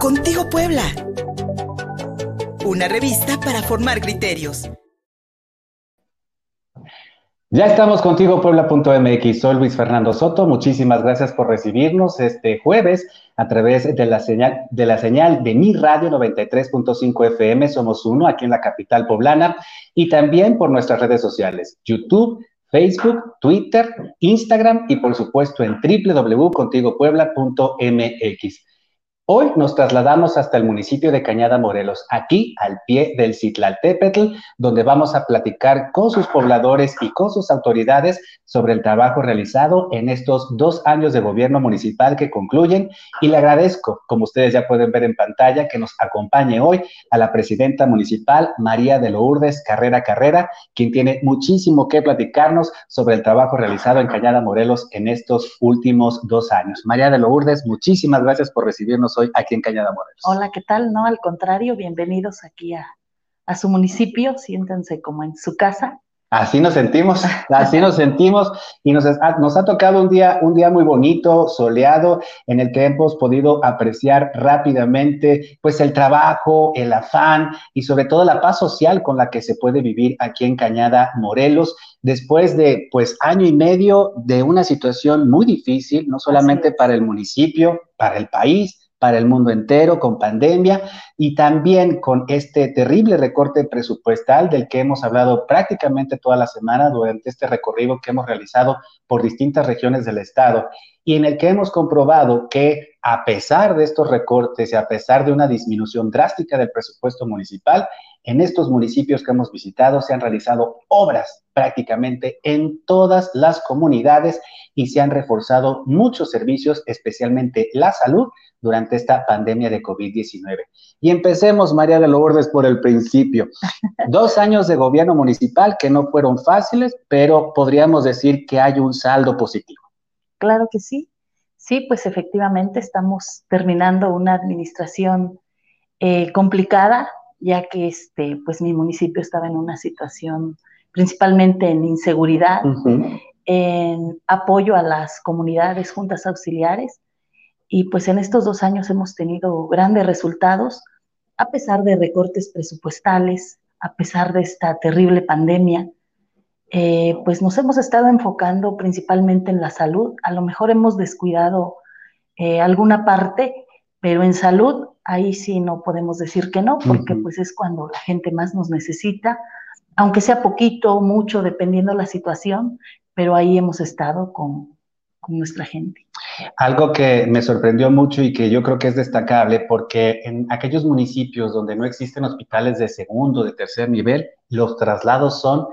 Contigo Puebla. Una revista para formar criterios. Ya estamos contigo, Puebla.mx. Soy Luis Fernando Soto. Muchísimas gracias por recibirnos este jueves a través de la señal de la señal de mi radio 93.5 FM. Somos uno aquí en la capital poblana y también por nuestras redes sociales, YouTube, Facebook, Twitter, Instagram y por supuesto en www.contigopuebla.mx. Hoy nos trasladamos hasta el municipio de Cañada Morelos, aquí al pie del Citlaltépetl, donde vamos a platicar con sus pobladores y con sus autoridades sobre el trabajo realizado en estos dos años de gobierno municipal que concluyen. Y le agradezco, como ustedes ya pueden ver en pantalla, que nos acompañe hoy a la presidenta municipal, María de Lourdes Carrera Carrera, quien tiene muchísimo que platicarnos sobre el trabajo realizado en Cañada Morelos en estos últimos dos años. María de Lourdes, muchísimas gracias por recibirnos aquí en Cañada Morelos. Hola, ¿qué tal? No, al contrario, bienvenidos aquí a, a su municipio, siéntense como en su casa. Así nos sentimos, así nos sentimos y nos, nos ha tocado un día, un día muy bonito, soleado, en el que hemos podido apreciar rápidamente pues el trabajo, el afán y sobre todo la paz social con la que se puede vivir aquí en Cañada Morelos después de pues año y medio de una situación muy difícil, no solamente para el municipio, para el país, para el mundo entero con pandemia y también con este terrible recorte presupuestal del que hemos hablado prácticamente toda la semana durante este recorrido que hemos realizado por distintas regiones del estado y en el que hemos comprobado que a pesar de estos recortes y a pesar de una disminución drástica del presupuesto municipal, en estos municipios que hemos visitado se han realizado obras prácticamente en todas las comunidades y se han reforzado muchos servicios, especialmente la salud, durante esta pandemia de COVID-19. Y empecemos, María de Lourdes, por el principio. Dos años de gobierno municipal que no fueron fáciles, pero podríamos decir que hay un saldo positivo. Claro que sí. Sí, pues efectivamente estamos terminando una administración eh, complicada, ya que este, pues mi municipio estaba en una situación principalmente en inseguridad, en apoyo a las comunidades, juntas auxiliares, y pues en estos dos años hemos tenido grandes resultados, a pesar de recortes presupuestales, a pesar de esta terrible pandemia. Eh, pues nos hemos estado enfocando principalmente en la salud. A lo mejor hemos descuidado eh, alguna parte, pero en salud ahí sí no podemos decir que no, porque pues es cuando la gente más nos necesita, aunque sea poquito, mucho, dependiendo la situación, pero ahí hemos estado con, con nuestra gente. Algo que me sorprendió mucho y que yo creo que es destacable porque en aquellos municipios donde no existen hospitales de segundo, de tercer nivel, los traslados son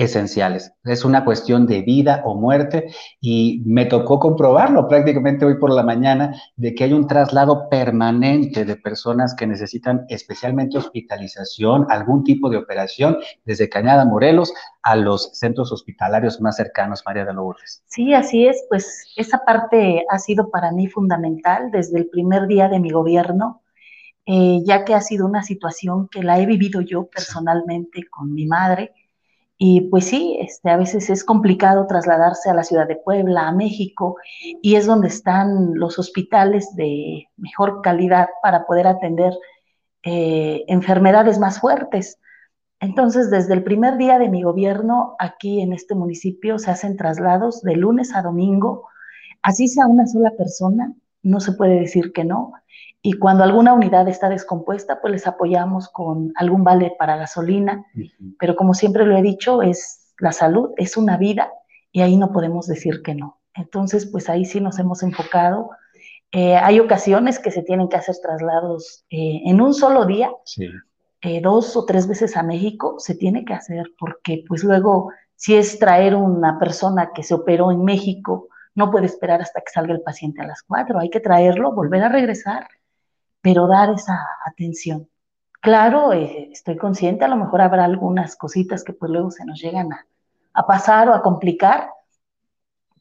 esenciales. Es una cuestión de vida o muerte y me tocó comprobarlo prácticamente hoy por la mañana de que hay un traslado permanente de personas que necesitan especialmente hospitalización, algún tipo de operación desde Cañada Morelos a los centros hospitalarios más cercanos, María de Lourdes. Sí, así es, pues esa parte ha sido para mí fundamental desde el primer día de mi gobierno. Eh, ya que ha sido una situación que la he vivido yo personalmente con mi madre, y pues sí, este, a veces es complicado trasladarse a la ciudad de Puebla, a México, y es donde están los hospitales de mejor calidad para poder atender eh, enfermedades más fuertes. Entonces, desde el primer día de mi gobierno, aquí en este municipio se hacen traslados de lunes a domingo, así sea una sola persona, no se puede decir que no. Y cuando alguna unidad está descompuesta, pues les apoyamos con algún vale para gasolina. Pero como siempre lo he dicho, es la salud, es una vida y ahí no podemos decir que no. Entonces, pues ahí sí nos hemos enfocado. Eh, hay ocasiones que se tienen que hacer traslados eh, en un solo día, eh, dos o tres veces a México, se tiene que hacer porque pues luego si es traer una persona que se operó en México, no puede esperar hasta que salga el paciente a las cuatro, hay que traerlo, volver a regresar pero dar esa atención. Claro, eh, estoy consciente, a lo mejor habrá algunas cositas que pues luego se nos llegan a, pasar o a complicar,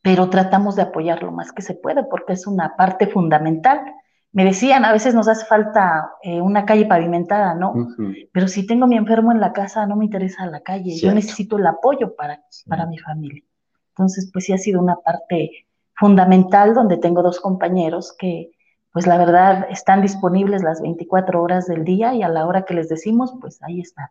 pero tratamos de apoyar lo más que se puede porque es una parte fundamental. Me decían, a veces nos hace falta eh, una calle pavimentada, ¿no? Pero si tengo mi enfermo en la casa, no me interesa la calle, yo necesito el apoyo para, para mi familia. Entonces, pues sí ha sido una parte fundamental donde tengo dos compañeros que pues la verdad están disponibles las 24 horas del día y a la hora que les decimos, pues ahí están.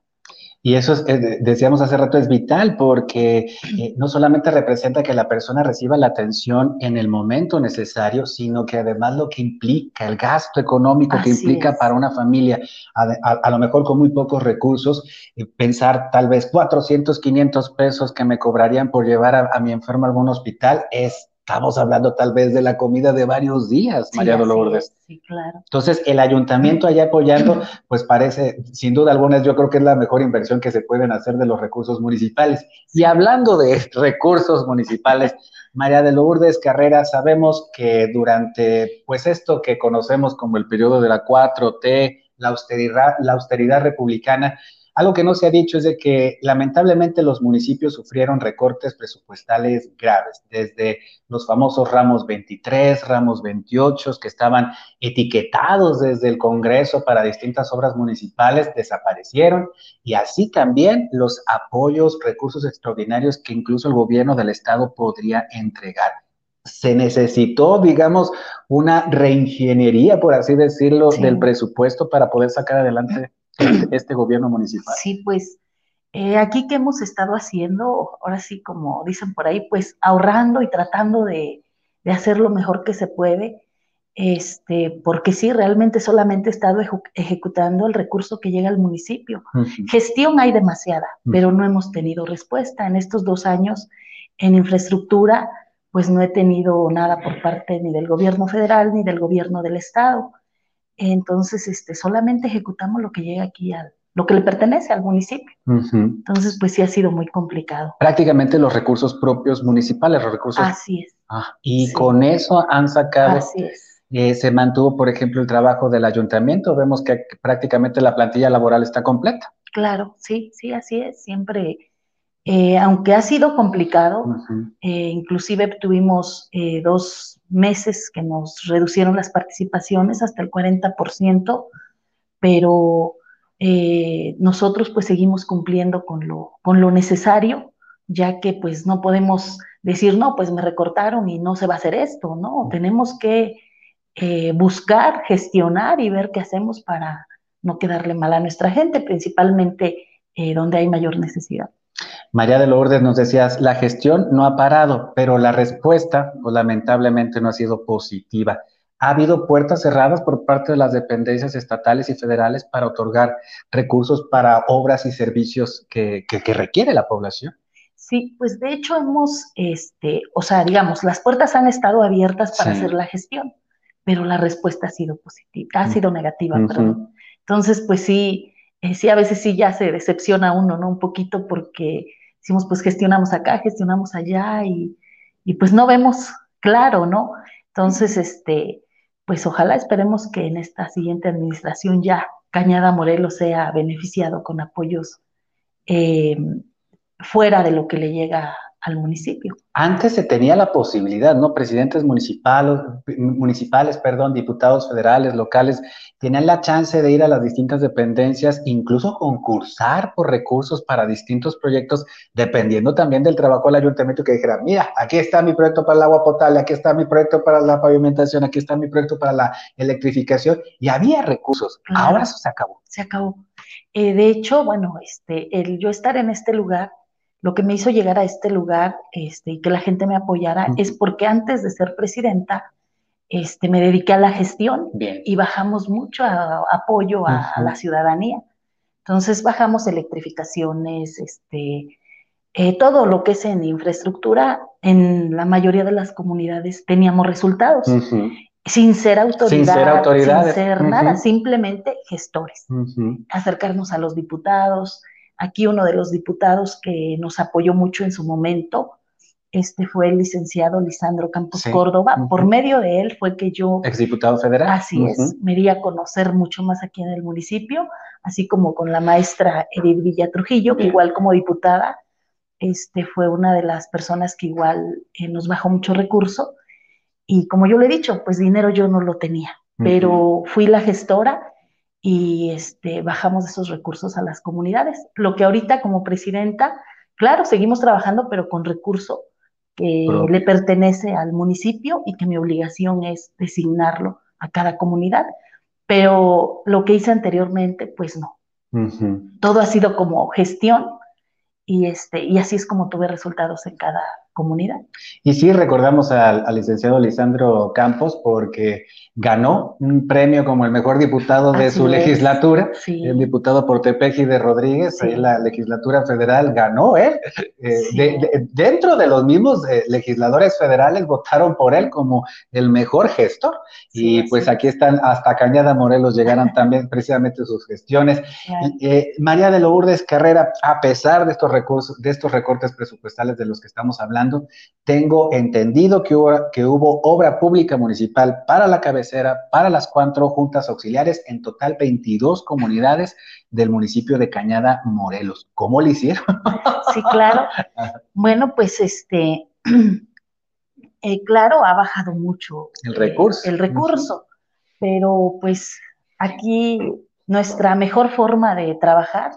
Y eso, es, eh, decíamos hace rato, es vital porque eh, no solamente representa que la persona reciba la atención en el momento necesario, sino que además lo que implica, el gasto económico que implica para una familia, a, lo mejor con muy pocos recursos, eh, pensar tal vez 400, 500 pesos que me cobrarían por llevar a, a mi enfermo a algún hospital es Estamos hablando tal vez de la comida de varios días, María Dolores. Sí, claro. Entonces, el ayuntamiento allá apoyando, pues parece, sin duda alguna, yo creo que es la mejor inversión que se pueden hacer de los recursos municipales. Y hablando de recursos municipales, María de Lourdes Carrera, sabemos que durante, pues esto que conocemos como el periodo de la 4T, la austeridad, la austeridad republicana, algo que no se ha dicho es de que lamentablemente los municipios sufrieron recortes presupuestales graves, desde los famosos ramos 23, ramos 28, que estaban etiquetados desde el Congreso para distintas obras municipales, desaparecieron, y así también los apoyos, recursos extraordinarios que incluso el gobierno del Estado podría entregar. Se necesitó, digamos, una reingeniería, por así decirlo, del presupuesto para poder sacar adelante este, gobierno municipal? Sí, pues eh, aquí que hemos estado haciendo, ahora sí, como dicen por ahí, pues ahorrando y tratando de, hacer lo mejor que se puede, este, porque sí, realmente solamente he estado ejecutando el recurso que llega al municipio. Gestión hay demasiada, pero no hemos tenido respuesta. En estos dos años, en infraestructura, pues no he tenido nada por parte ni del gobierno federal ni del gobierno del estado. Entonces, este, solamente ejecutamos lo que llega aquí al, lo que le pertenece al municipio. Entonces, pues sí ha sido muy complicado. Prácticamente los recursos propios municipales, los recursos. Así es. Ah, y con eso han sacado. Así es. Eh, se mantuvo, por ejemplo, el trabajo del ayuntamiento. Vemos que prácticamente la plantilla laboral está completa. Claro, sí, sí, así es. Siempre eh, aunque ha sido complicado, eh, inclusive tuvimos dos meses que nos reducieron las participaciones hasta el 40%, pero nosotros pues seguimos cumpliendo con lo, con lo necesario, ya que pues no podemos decir, no, pues me recortaron y no se va a hacer esto, ¿no? Tenemos que buscar, gestionar y ver qué hacemos para no quedarle mal a nuestra gente, principalmente donde hay mayor necesidad. María de Lourdes nos decías, la gestión no ha parado, pero la respuesta, pues, lamentablemente, no ha sido positiva. Ha habido puertas cerradas por parte de las dependencias estatales y federales para otorgar recursos para obras y servicios que, requiere la población. Sí, pues de hecho hemos, este, o sea, digamos, las puertas han estado abiertas para hacer la gestión, pero la respuesta ha sido positiva, ha mm. sido negativa, perdón. Entonces, pues sí, eh, sí, a veces sí ya se decepciona uno, ¿no? Un poquito porque decimos, pues gestionamos acá, gestionamos allá y, pues no vemos claro, ¿no? Entonces, este, pues ojalá esperemos que en esta siguiente administración ya Cañada Morelos sea beneficiado con apoyos eh, fuera de lo que le llega al municipio. Antes se tenía la posibilidad, ¿no? Presidentes municipales, municipales, perdón, diputados federales, locales, tenían la chance de ir a las distintas dependencias, incluso concursar por recursos para distintos proyectos, dependiendo también del trabajo del ayuntamiento que dijera, mira, aquí está mi proyecto para el agua potable, aquí está mi proyecto para la pavimentación, aquí está mi proyecto para la electrificación, y había recursos. Ahora eso se acabó. Se acabó. Eh, de hecho, bueno, este, el yo estar en este lugar lo que me hizo llegar a este lugar este, y que la gente me apoyara es porque antes de ser presidenta, este, me dediqué a la gestión y bajamos mucho apoyo a, la ciudadanía. Entonces bajamos electrificaciones, este, eh, todo lo que es en infraestructura, en la mayoría de las comunidades teníamos resultados. Sin ser autoridad, sin ser, nada, simplemente gestores. Acercarnos a los diputados, Aquí uno de los diputados que nos apoyó mucho en su momento, este fue el licenciado Lisandro Campos Córdoba. Por medio de él fue que yo... Exdiputado federal. Así es, me di a conocer mucho más aquí en el municipio, así como con la maestra Edith Villa Trujillo, que igual como diputada, este fue una de las personas que igual eh, nos bajó mucho recurso. Y como yo le he dicho, pues dinero yo no lo tenía, pero fui la gestora y este, bajamos esos recursos a las comunidades. Lo que ahorita como presidenta, claro, seguimos trabajando, pero con recurso que le pertenece al municipio y que mi obligación es designarlo a cada comunidad, pero lo que hice anteriormente, pues no. Todo ha sido como gestión y, este, y así es como tuve resultados en cada comunidad. Y sí, recordamos al, licenciado Lisandro Campos porque ganó un premio como el mejor diputado de su legislatura, el diputado por Tepeji de Rodríguez, en la legislatura federal ganó él. Eh, dentro de los mismos eh, legisladores federales votaron por él como el mejor gestor. y pues aquí están, hasta Cañada Morelos llegaron también precisamente sus gestiones. Eh, María de Lourdes Carrera, a pesar de estos recursos, de estos recortes presupuestales de los que estamos hablando, tengo entendido que hubo, que hubo obra pública municipal para la cabecera, para las cuatro juntas auxiliares, en total 22 comunidades del municipio de Cañada, Morelos. ¿Cómo lo hicieron? Sí, claro. Bueno, pues este, eh, claro, ha bajado mucho el recurso. el recurso, pero pues aquí nuestra mejor forma de trabajar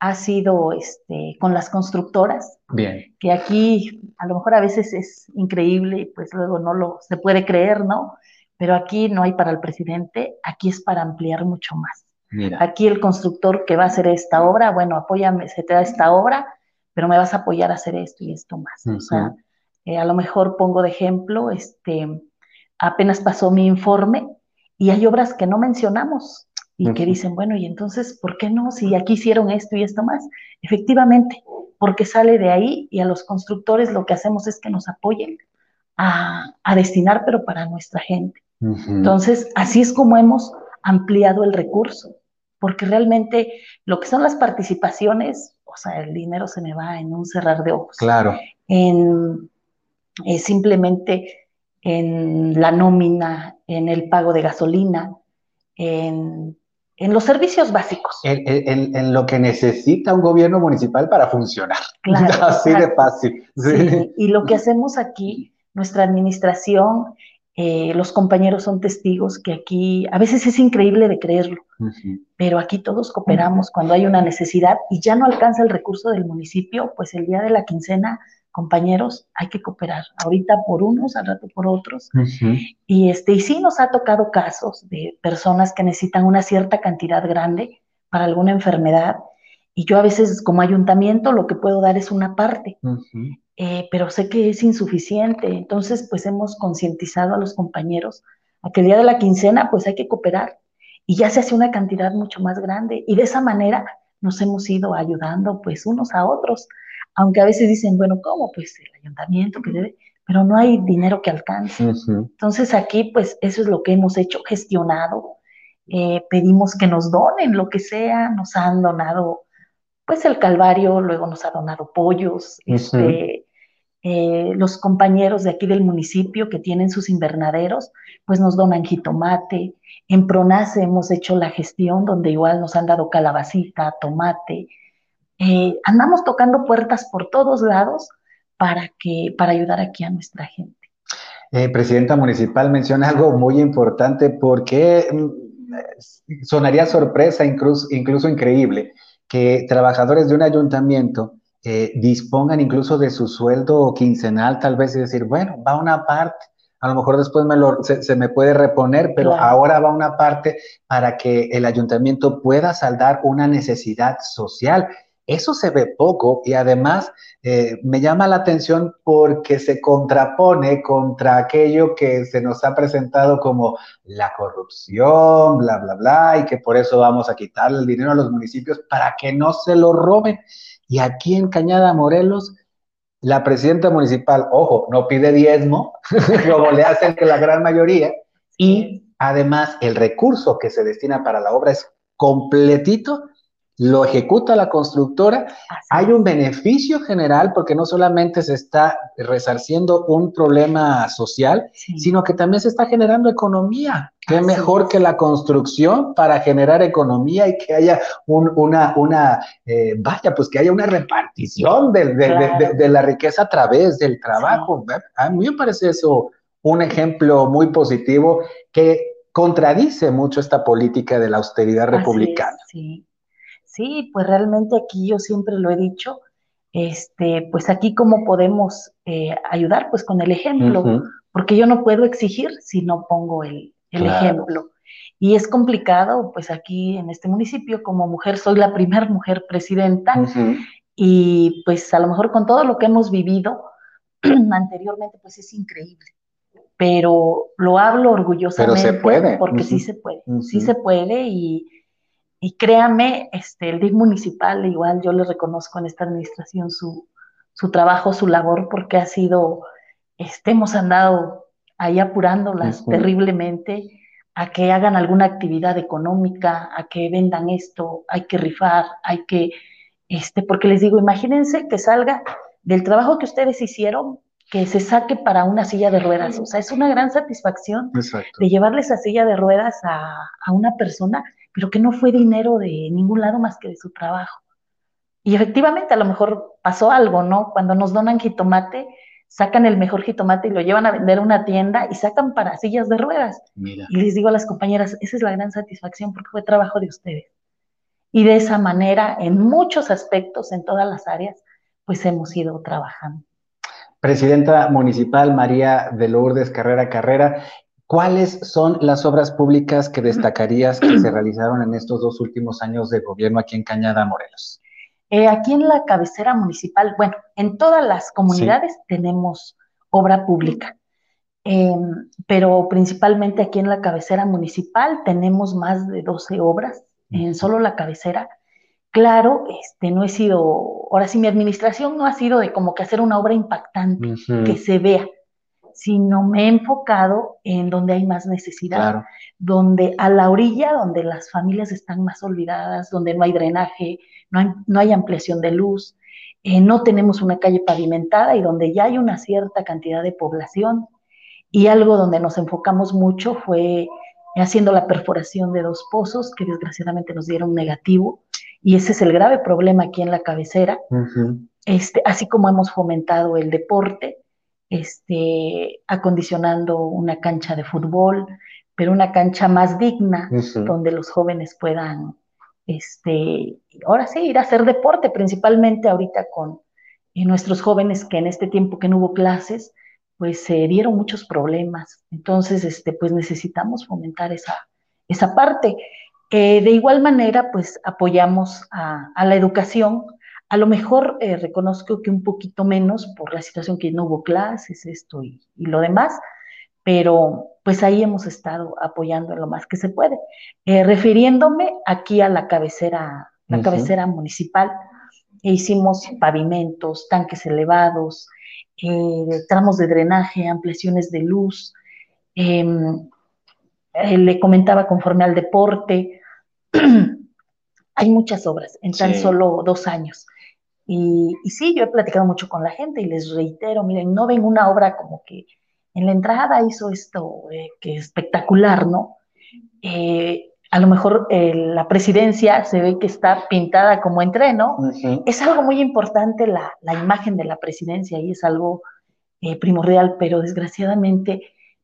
ha sido este, con las constructoras. Bien. Que aquí a lo mejor a veces es increíble y pues luego no lo se puede creer, ¿no? Pero aquí no hay para el presidente, aquí es para ampliar mucho más. Mira. Aquí el constructor que va a hacer esta obra, bueno, apóyame, se te da esta obra, pero me vas a apoyar a hacer esto y esto más. O sea, eh, a lo mejor pongo de ejemplo, este, apenas pasó mi informe y hay obras que no mencionamos y que dicen, bueno, y entonces, ¿por qué no? Si aquí hicieron esto y esto más. Efectivamente, porque sale de ahí y a los constructores lo que hacemos es que nos apoyen a, destinar, pero para nuestra gente. Entonces, así es como hemos ampliado el recurso, porque realmente lo que son las participaciones, o sea, el dinero se me va en un cerrar de ojos. Claro. En eh, simplemente en la nómina, en el pago de gasolina, en en los servicios básicos. En, lo que necesita un gobierno municipal para funcionar. Claro, Así de fácil. Sí. y lo que hacemos aquí, nuestra administración, eh, los compañeros son testigos que aquí, a veces es increíble de creerlo, pero aquí todos cooperamos cuando hay una necesidad y ya no alcanza el recurso del municipio, pues el día de la quincena compañeros, hay que cooperar, ahorita por unos, al rato por otros. Y este, y sí nos ha tocado casos de personas que necesitan una cierta cantidad grande para alguna enfermedad. Y yo a veces como ayuntamiento lo que puedo dar es una parte, eh, pero sé que es insuficiente. Entonces, pues hemos concientizado a los compañeros a que el día de la quincena, pues hay que cooperar. Y ya se hace una cantidad mucho más grande. Y de esa manera nos hemos ido ayudando, pues, unos a otros aunque a veces dicen, bueno, ¿cómo? Pues el ayuntamiento que debe, pero no hay dinero que alcance. Entonces aquí, pues eso es lo que hemos hecho, gestionado. Eh, pedimos que nos donen lo que sea, nos han donado, pues el Calvario, luego nos ha donado pollos, este, eh, los compañeros de aquí del municipio que tienen sus invernaderos, pues nos donan jitomate. En Pronace hemos hecho la gestión donde igual nos han dado calabacita, tomate, eh, andamos tocando puertas por todos lados para, que, para ayudar aquí a nuestra gente. Eh, presidenta municipal menciona algo muy importante porque mm, sonaría sorpresa, incluso, incluso increíble, que trabajadores de un ayuntamiento eh, dispongan incluso de su sueldo quincenal, tal vez, y decir, bueno, va una parte, a lo mejor después me lo, se, me puede reponer, pero ahora va una parte para que el ayuntamiento pueda saldar una necesidad social. Eso se ve poco y además eh, me llama la atención porque se contrapone contra aquello que se nos ha presentado como la corrupción, bla, bla, bla, y que por eso vamos a quitarle el dinero a los municipios para que no se lo roben. Y aquí en Cañada Morelos, la presidenta municipal, ojo, no pide diezmo, como le hacen que la gran mayoría, y además el recurso que se destina para la obra es completito lo ejecuta la constructora, hay un beneficio general porque no solamente se está resarciendo un problema social, sino que también se está generando economía. Qué mejor que la construcción para generar economía y que haya una, una eh, vaya, pues que haya una repartición de, la riqueza a través del trabajo. A mí me parece eso un ejemplo muy positivo que contradice mucho esta política de la austeridad republicana. sí. Sí, pues realmente aquí yo siempre lo he dicho, este, pues aquí cómo podemos eh, ayudar, pues con el ejemplo, porque yo no puedo exigir si no pongo el, el ejemplo. Y es complicado, pues aquí en este municipio, como mujer, soy la primera mujer presidenta y pues a lo mejor con todo lo que hemos vivido anteriormente, pues es increíble. Pero lo hablo orgullosamente. Pero se puede. Porque sí se puede, sí se puede y, y créame, este, el DIC municipal, igual yo le reconozco en esta administración su, su trabajo, su labor, porque ha sido, este, hemos andado ahí apurándolas terriblemente a que hagan alguna actividad económica, a que vendan esto, hay que rifar, hay que, este, porque les digo, imagínense que salga del trabajo que ustedes hicieron, que se saque para una silla de ruedas. O sea, es una gran satisfacción de llevarle esa silla de ruedas a, a, una persona, pero que no fue dinero de ningún lado más que de su trabajo. Y efectivamente, a lo mejor pasó algo, ¿no? Cuando nos donan jitomate, sacan el mejor jitomate y lo llevan a vender a una tienda y sacan para sillas de ruedas. Y les digo a las compañeras, esa es la gran satisfacción porque fue trabajo de ustedes. Y de esa manera, en muchos aspectos, en todas las áreas, pues hemos ido trabajando. Presidenta Municipal María de Lourdes Carrera Carrera, ¿cuáles son las obras públicas que destacarías que se realizaron en estos dos últimos años de gobierno aquí en Cañada, Morelos? Eh, aquí en la cabecera municipal, bueno, en todas las comunidades tenemos obra pública, em, pero principalmente aquí en la cabecera municipal tenemos más de 12 obras en solo la cabecera. Claro, este, no he sido, ahora sí mi administración no ha sido de como que hacer una obra impactante, que se vea, sino me he enfocado en donde hay más necesidad, donde a la orilla, donde las familias están más olvidadas, donde no hay drenaje, no hay, ampliación de luz, eh, no tenemos una calle pavimentada y donde ya hay una cierta cantidad de población. Y algo donde nos enfocamos mucho fue haciendo la perforación de dos pozos que desgraciadamente nos dieron negativo. Y ese es el grave problema aquí en la cabecera. este, así como hemos fomentado el deporte, este, acondicionando una cancha de fútbol, pero una cancha más digna, donde los jóvenes puedan este, ahora sí, ir a hacer deporte, principalmente ahorita con eh, nuestros jóvenes que en este tiempo que no hubo clases, pues se dieron muchos problemas. Entonces, este, pues necesitamos fomentar esa, esa parte. Eh, de igual manera, pues apoyamos a, la educación. A lo mejor eh, reconozco que un poquito menos por la situación que no hubo clases, esto y, y lo demás, pero pues ahí hemos estado apoyando lo más que se puede. Eh, refiriéndome aquí a la cabecera, la cabecera municipal, e hicimos pavimentos, tanques elevados, eh, tramos de drenaje, ampliaciones de luz. Em, eh, le comentaba conforme al deporte. Hay muchas obras en tan solo dos años. Y, y, sí, yo he platicado mucho con la gente y les reitero, miren, no ven una obra como que en la entrada hizo esto eh, que espectacular, ¿no? Eh, a lo mejor eh, la presidencia se ve que está pintada como entré, ¿no? Es algo muy importante la, la, imagen de la presidencia y es algo primordial, pero desgraciadamente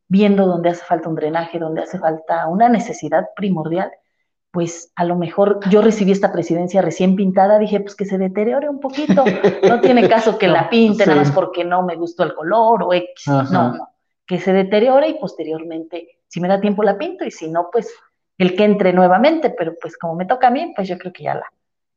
viendo donde hace falta un drenaje, donde hace falta una necesidad primordial, pues a lo mejor yo recibí esta presidencia recién pintada, dije, pues que se deteriore un poquito, no tiene caso que la pinte, nada más porque no me gustó el color o X, no, no. Que se deteriore y posteriormente, si me da tiempo, la pinto. Y si no, pues el que entre nuevamente, pero pues como me toca a mí, pues yo creo que ya la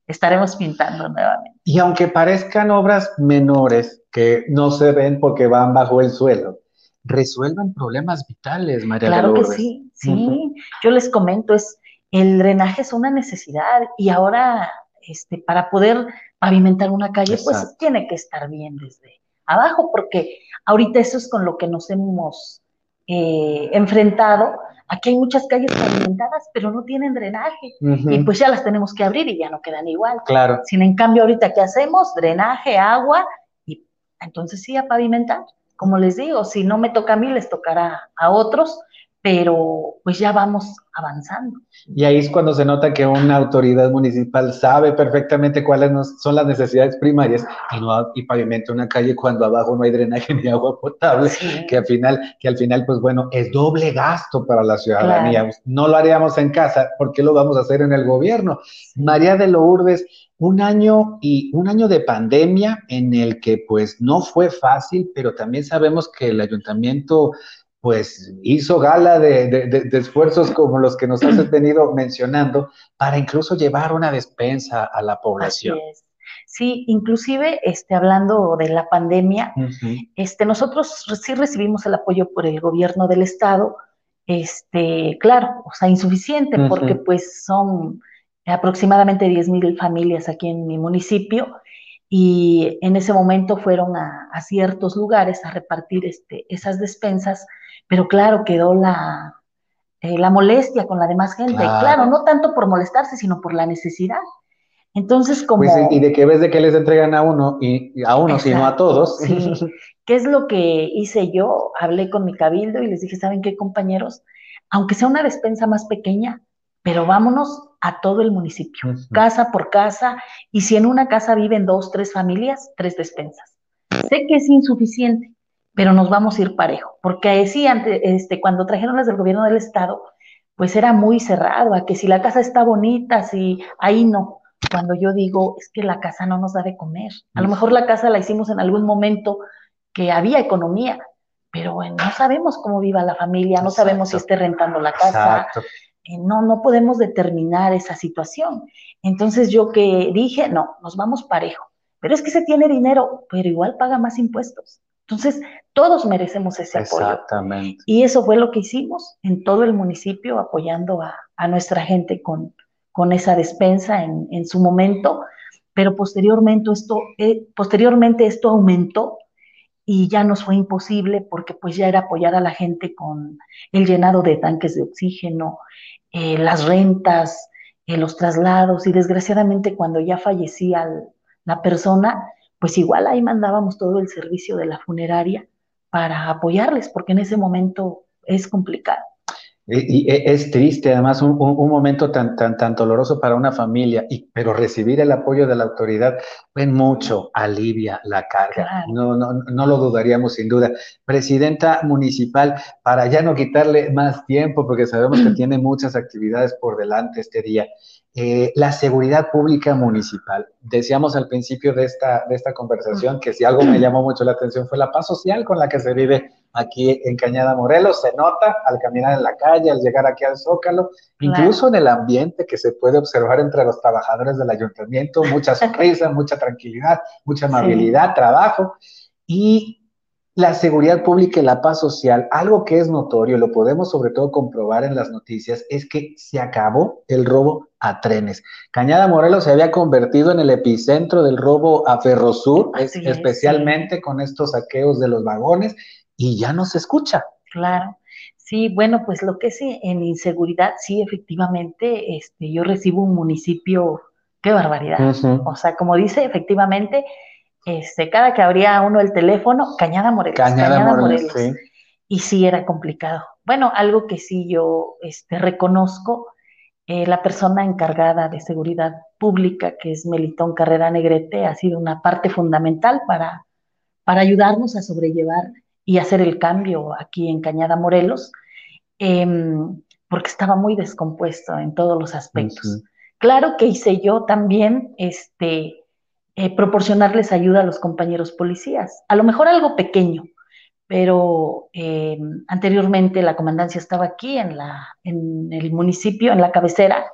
estaremos pintando nuevamente. Y aunque parezcan obras menores que no se ven porque van bajo el suelo, resuelven problemas vitales, María Claro que sí, sí. Yo les comento, es el drenaje es una necesidad y ahora este, para poder pavimentar una calle, pues tiene que estar bien desde abajo, porque ahorita eso es con lo que nos hemos eh, enfrentado. Aquí hay muchas calles pavimentadas, pero no tienen drenaje. Y pues ya las tenemos que abrir y ya no quedan igual. Claro. Sin en cambio, ahorita, ¿qué hacemos? Drenaje, agua, y entonces sí a pavimentar. Como les digo, si no me toca a mí, les tocará a otros, pero pues ya vamos avanzando. Y ahí es cuando se nota que una autoridad municipal sabe perfectamente cuáles son las necesidades primarias y no y pavimenta una calle cuando abajo no hay drenaje ni agua potable, que al final que al final pues bueno, es doble gasto para la ciudadanía. No lo haríamos en casa, ¿por qué lo vamos a hacer en el gobierno? María de Lourdes, un año y un año de pandemia en el que pues no fue fácil, pero también sabemos que el ayuntamiento pues hizo gala de, esfuerzos como los que nos has venido mencionando para incluso llevar una despensa a la población. Sí, inclusive este, hablando de la pandemia, este, nosotros sí recibimos el apoyo por el gobierno del estado, este, claro, o sea, insuficiente, porque pues son aproximadamente 10 mil familias aquí en mi municipio, y en ese momento fueron a, ciertos lugares a repartir este, esas despensas, pero claro, quedó la, eh, la molestia con la demás gente. Claro. no tanto por molestarse, sino por la necesidad. Entonces, como... Pues, y de que ves de que les entregan a uno, y a uno, sino a todos. Sí. ¿Qué es lo que hice yo? Hablé con mi cabildo y les dije, ¿saben qué, compañeros? Aunque sea una despensa más pequeña, pero vámonos a todo el municipio, casa por casa, y si en una casa viven dos, tres familias, tres despensas. Sé que es insuficiente, pero nos vamos a ir parejo, porque sí, este, cuando trajeron las del gobierno del estado, pues era muy cerrado, a que si la casa está bonita, si ahí no. Cuando yo digo, es que la casa no nos da de comer. A lo mejor la casa la hicimos en algún momento que había economía, pero bueno, no sabemos cómo viva la familia, no sabemos si esté rentando la casa. Exacto no, no podemos determinar esa situación. Entonces yo que dije, no, nos vamos parejo. Pero es que se tiene dinero, pero igual paga más impuestos. Entonces, todos merecemos ese apoyo. Exactamente. Y eso fue lo que hicimos en todo el municipio, apoyando a, nuestra gente con, con esa despensa en, en, su momento. Pero posteriormente esto, eh, posteriormente esto aumentó y ya nos fue imposible porque pues ya era apoyar a la gente con el llenado de tanques de oxígeno, eh, las rentas, eh, los traslados y desgraciadamente cuando ya fallecía la persona, pues igual ahí mandábamos todo el servicio de la funeraria para apoyarles, porque en ese momento es complicado. Y, es triste, además, un, momento tan, tan, tan doloroso para una familia, y, pero recibir el apoyo de la autoridad, ven mucho, alivia la carga. No, no, no lo dudaríamos sin duda. Presidenta municipal, para ya no quitarle más tiempo, porque sabemos que tiene muchas actividades por delante este día. Eh, la seguridad pública municipal. Decíamos al principio de esta, de esta conversación que si algo me llamó mucho la atención fue la paz social con la que se vive aquí en Cañada Morelos. Se nota al caminar en la calle, al llegar aquí al Zócalo, incluso en el ambiente que se puede observar entre los trabajadores del ayuntamiento, mucha sonrisa, mucha tranquilidad, mucha amabilidad, trabajo. Y la seguridad pública y la paz social, algo que es notorio, lo podemos sobre todo comprobar en las noticias, es que se acabó el robo a trenes. Cañada Morelos se había convertido en el epicentro del robo a Ferrosur, especialmente con estos saqueos de los vagones, y ya no se escucha. Claro. Sí, bueno, pues lo que es en inseguridad, sí, efectivamente, este, yo recibo un municipio, qué barbaridad. O sea, como dice, efectivamente, este, cada que abría uno el teléfono, Cañada Morelos, Cañada, Morelos. Y sí era complicado. Bueno, algo que sí yo este, reconozco, eh, la persona encargada de seguridad pública, que es Melitón Carrera Negrete, ha sido una parte fundamental para, para ayudarnos a sobrellevar y hacer el cambio aquí en Cañada Morelos, em, porque estaba muy descompuesto en todos los aspectos. Claro que hice yo también, este, eh, proporcionarles ayuda a los compañeros policías. A lo mejor algo pequeño, pero eh, anteriormente la comandancia estaba aquí en, la, en el municipio, en la cabecera.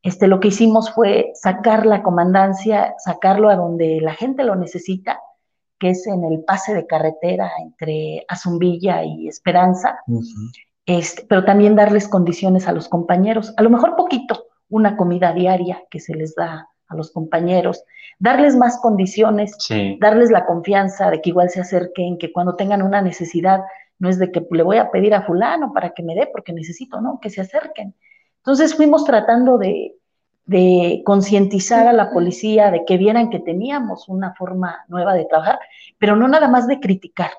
Este, lo que hicimos fue sacar la comandancia, sacarlo a donde la gente lo necesita, que es en el pase de carretera entre Azumbilla y Esperanza, este, pero también darles condiciones a los compañeros, a lo mejor poquito, una comida diaria que se les da a los compañeros, darles más condiciones, darles la confianza de que igual se acerquen, que cuando tengan una necesidad, no es de que le voy a pedir a fulano para que me dé porque necesito, no, que se acerquen. Entonces fuimos tratando de, concientizar a la policía de que vieran que teníamos una forma nueva de trabajar, pero no nada más de criticar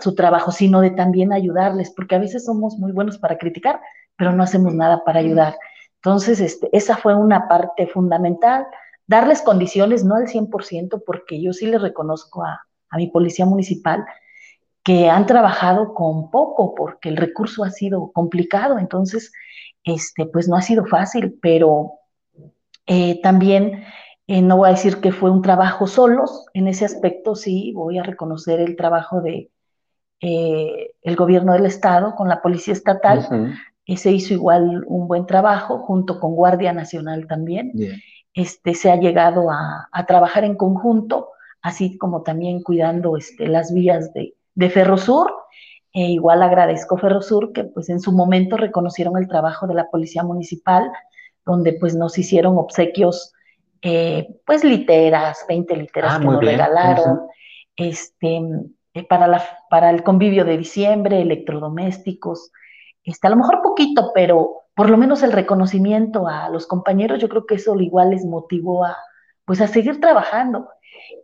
su trabajo, sino de también ayudarles, porque a veces somos muy buenos para criticar, pero no hacemos nada para ayudar. Entonces, este, esa fue una parte fundamental, darles condiciones, no al 100%, porque yo sí les reconozco a, mi policía municipal que han trabajado con poco, porque el recurso ha sido complicado, entonces, este, pues no ha sido fácil, pero eh, también eh, no voy a decir que fue un trabajo solos, en ese aspecto sí voy a reconocer el trabajo de, eh, el gobierno del estado con la policía estatal. se hizo igual un buen trabajo junto con Guardia Nacional también. Este, se ha llegado a, trabajar en conjunto, así como también cuidando este, las vías de, de Ferrosur. E igual agradezco Ferrosur que pues en su momento reconocieron el trabajo de la Policía Municipal, donde pues nos hicieron obsequios, eh, pues literas, 20 literas ah, que nos regalaron, este, eh, para, la, para el convivio de diciembre, electrodomésticos, este, a lo mejor poquito, pero por lo menos el reconocimiento a los compañeros, yo creo que eso igual les motivó a, pues a seguir trabajando.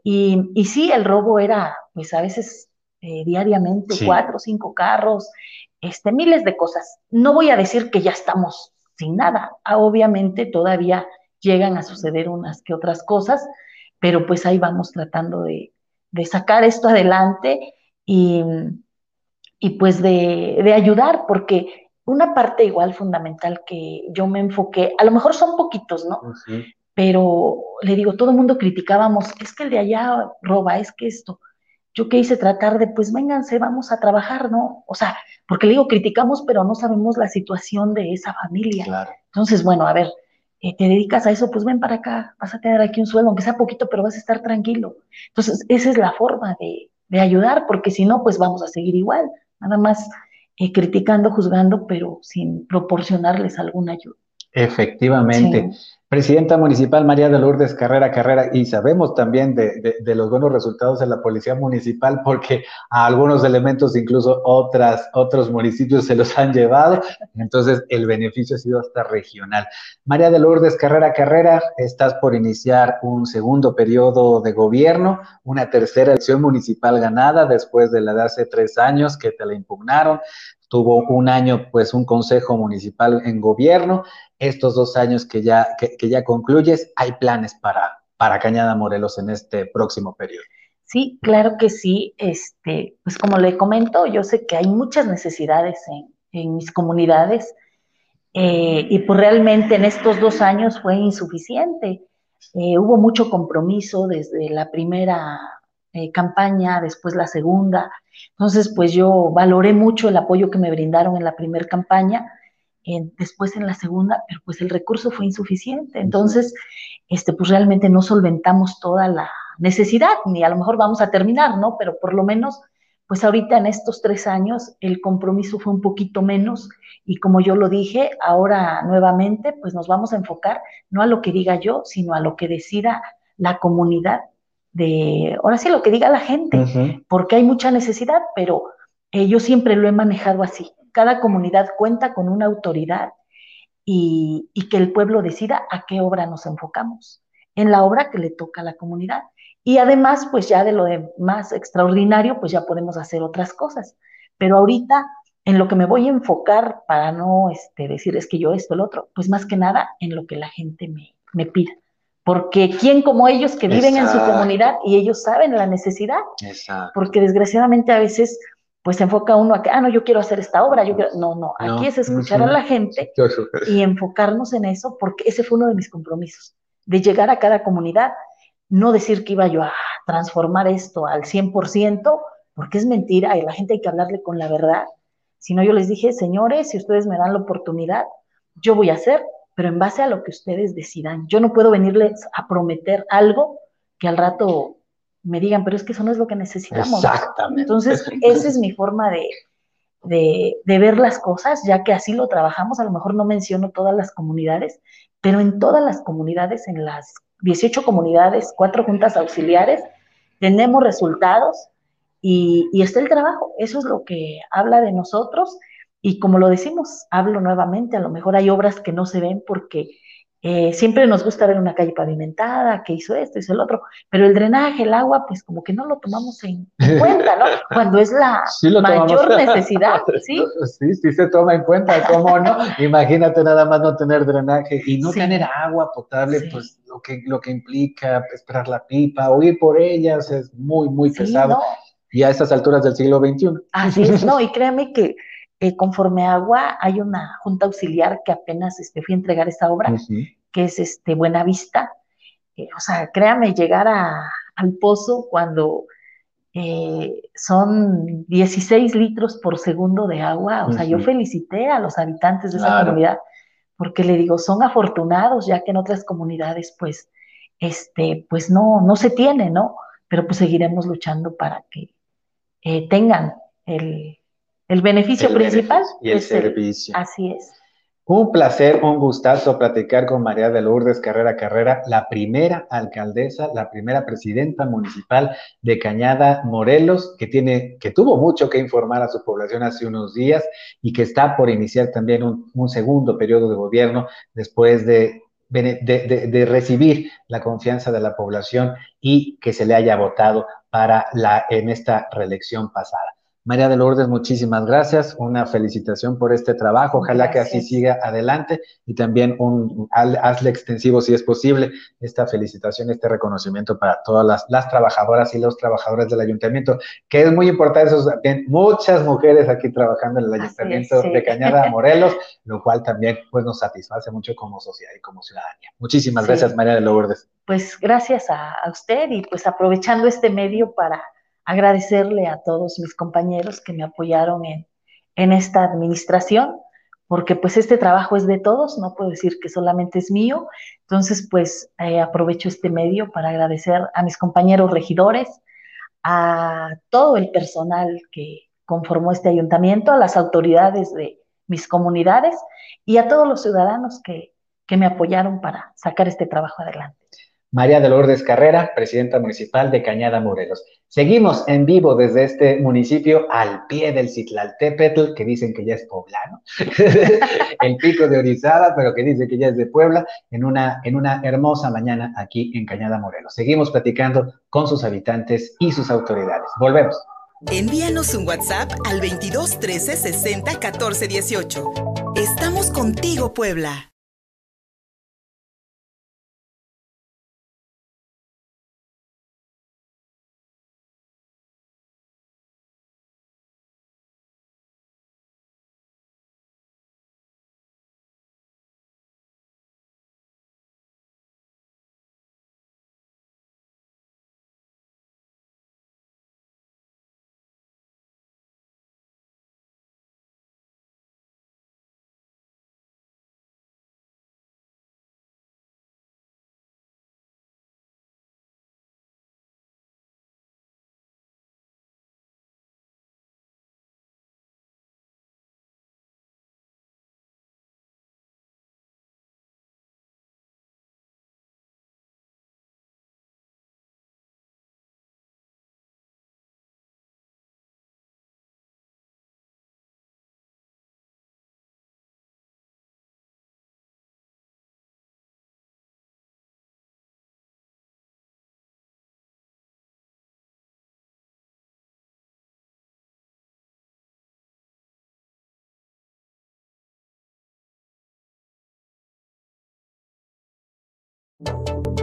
Y, y sí, el robo era, pues a veces eh, diariamente, cuatro o cinco carros, este, miles de cosas. No voy a decir que ya estamos sin nada. Ah, obviamente todavía llegan a suceder unas que otras cosas, pero pues ahí vamos tratando de, sacar esto adelante y, y pues de, de, ayudar, porque una parte igual fundamental que yo me enfoqué, a lo mejor son poquitos, ¿no? Pero le digo, todo el mundo criticábamos, es que el de allá roba, es que esto yo qué hice tratar de, pues vénganse, vamos a trabajar, ¿no? O sea, porque le digo, criticamos, pero no sabemos la situación de esa familia. Claro. Entonces, bueno, a ver, eh, te dedicas a eso, pues ven para acá, vas a tener aquí un sueldo, aunque sea poquito, pero vas a estar tranquilo. Entonces, esa es la forma de, ayudar, porque si no, pues vamos a seguir igual, nada más eh, criticando, juzgando, pero sin proporcionarles alguna ayuda. Efectivamente. Presidenta Municipal María de Lourdes Carrera Carrera, y sabemos también de, los buenos resultados de la Policía Municipal porque a algunos elementos incluso otras, otros municipios se los han llevado, entonces el beneficio ha sido hasta regional. María de Lourdes Carrera Carrera, estás por iniciar un segundo periodo de gobierno, una tercera elección municipal ganada después de la de hace tres años que te la impugnaron, tuvo un año pues un consejo municipal en gobierno estos dos años que ya, que, ya concluyes, ¿hay planes para, para Cañada Morelos en este próximo periodo? Sí, claro que sí. Este, pues como le comento, yo sé que hay muchas necesidades en, mis comunidades eh, y pues realmente en estos dos años fue insuficiente. Eh, hubo mucho compromiso desde la primera eh, campaña, después la segunda. Entonces, pues yo valoré mucho el apoyo que me brindaron en la primera campaña después en la segunda, pero pues el recurso fue insuficiente. Entonces, este, pues realmente no solventamos toda la necesidad, ni a lo mejor vamos a terminar, ¿no? Pero por lo menos, pues ahorita en estos tres años el compromiso fue un poquito menos y como yo lo dije, ahora nuevamente, pues nos vamos a enfocar no a lo que diga yo, sino a lo que decida la comunidad de, ahora sí, lo que diga la gente, porque hay mucha necesidad, pero eh, yo siempre lo he manejado así cada comunidad cuenta con una autoridad y, que el pueblo decida a qué obra nos enfocamos, en la obra que le toca a la comunidad. Y además, pues ya de lo de más extraordinario, pues ya podemos hacer otras cosas. Pero ahorita, en lo que me voy a enfocar para no este, decir es que yo esto, el otro, pues más que nada en lo que la gente me, me pida. Porque quién como ellos que viven en su comunidad y ellos saben la necesidad. Porque desgraciadamente a veces pues se enfoca uno a que, ah, no, yo quiero hacer esta obra, yo quiero... No, no, aquí es escuchar a la gente y enfocarnos en eso, porque ese fue uno de mis compromisos, de llegar a cada comunidad, no decir que iba yo a transformar esto al 100%, porque es mentira y la gente hay que hablarle con la verdad, sino yo les dije, señores, si ustedes me dan la oportunidad, yo voy a hacer, pero en base a lo que ustedes decidan. Yo no puedo venirles a prometer algo que al rato me digan, pero es que eso no es lo que necesitamos. Exactamente. Entonces, esa es mi forma de, de, ver las cosas, ya que así lo trabajamos. A lo mejor no menciono todas las comunidades, pero en todas las comunidades, en las 18 comunidades, cuatro juntas auxiliares, tenemos resultados y, y está el trabajo. Eso es lo que habla de nosotros. Y como lo decimos, hablo nuevamente, a lo mejor hay obras que no se ven porque eh, siempre nos gusta ver una calle pavimentada, que hizo esto, hizo el otro, pero el drenaje, el agua, pues como que no lo tomamos en, cuenta, ¿no? Cuando es la mayor necesidad, ¿sí? Sí, sí se toma en cuenta, ¿cómo no? Imagínate nada más no tener drenaje y no tener agua potable, pues lo que, lo que implica esperar la pipa o ir por ellas es muy, muy pesado. Y a estas alturas del siglo XXI. Así es, no, y créeme que eh, conforme agua, hay una junta auxiliar que apenas este, fui a entregar esta obra, que es este, Buena Vista. Eh, o sea, créame, llegar al pozo cuando eh, son 16 litros por segundo de agua. O sea, yo felicité a los habitantes de esa comunidad porque le digo, son afortunados, ya que en otras comunidades, pues, este, pues no, no se tiene, ¿no? Pero pues seguiremos luchando para que eh, tengan el, beneficio principal. y el servicio. así es. Un placer, un gustazo platicar con María de Lourdes Carrera Carrera, la primera alcaldesa, la primera presidenta municipal de Cañada Morelos, que tiene, que tuvo mucho que informar a su población hace unos días y que está por iniciar también un, segundo periodo de gobierno después de de, recibir la confianza de la población y que se le haya votado para la, en esta reelección pasada. María de Lourdes, muchísimas gracias. Una felicitación por este trabajo. Ojalá que así siga adelante y también un hazle extensivo si es posible esta felicitación, este reconocimiento para todas las, trabajadoras y los trabajadores del ayuntamiento, que es muy importante. Eso muchas mujeres aquí trabajando en el ayuntamiento de Cañada Morelos, lo cual también pues nos satisface mucho como sociedad y como ciudadanía. Muchísimas gracias, María de Lourdes. Pues gracias a usted y pues aprovechando este medio para agradecerle a todos mis compañeros que me apoyaron en, en esta administración, porque pues este trabajo es de todos, no puedo decir que solamente es mío. Entonces, pues eh, aprovecho este medio para agradecer a mis compañeros regidores, a todo el personal que conformó este ayuntamiento, a las autoridades de mis comunidades y a todos los ciudadanos que, que me apoyaron para sacar este trabajo adelante. María de Lourdes Carrera, presidenta municipal de Cañada Morelos. Seguimos en vivo desde este municipio al pie del Citlaltépetl, que dicen que ya es poblano, el pico de Orizaba, pero que dice que ya es de Puebla, en una, en una hermosa mañana aquí en Cañada Morelos. Seguimos platicando con sus habitantes y sus autoridades. Volvemos. Envíanos un WhatsApp al 22 13 60 14 18. Estamos contigo, Puebla.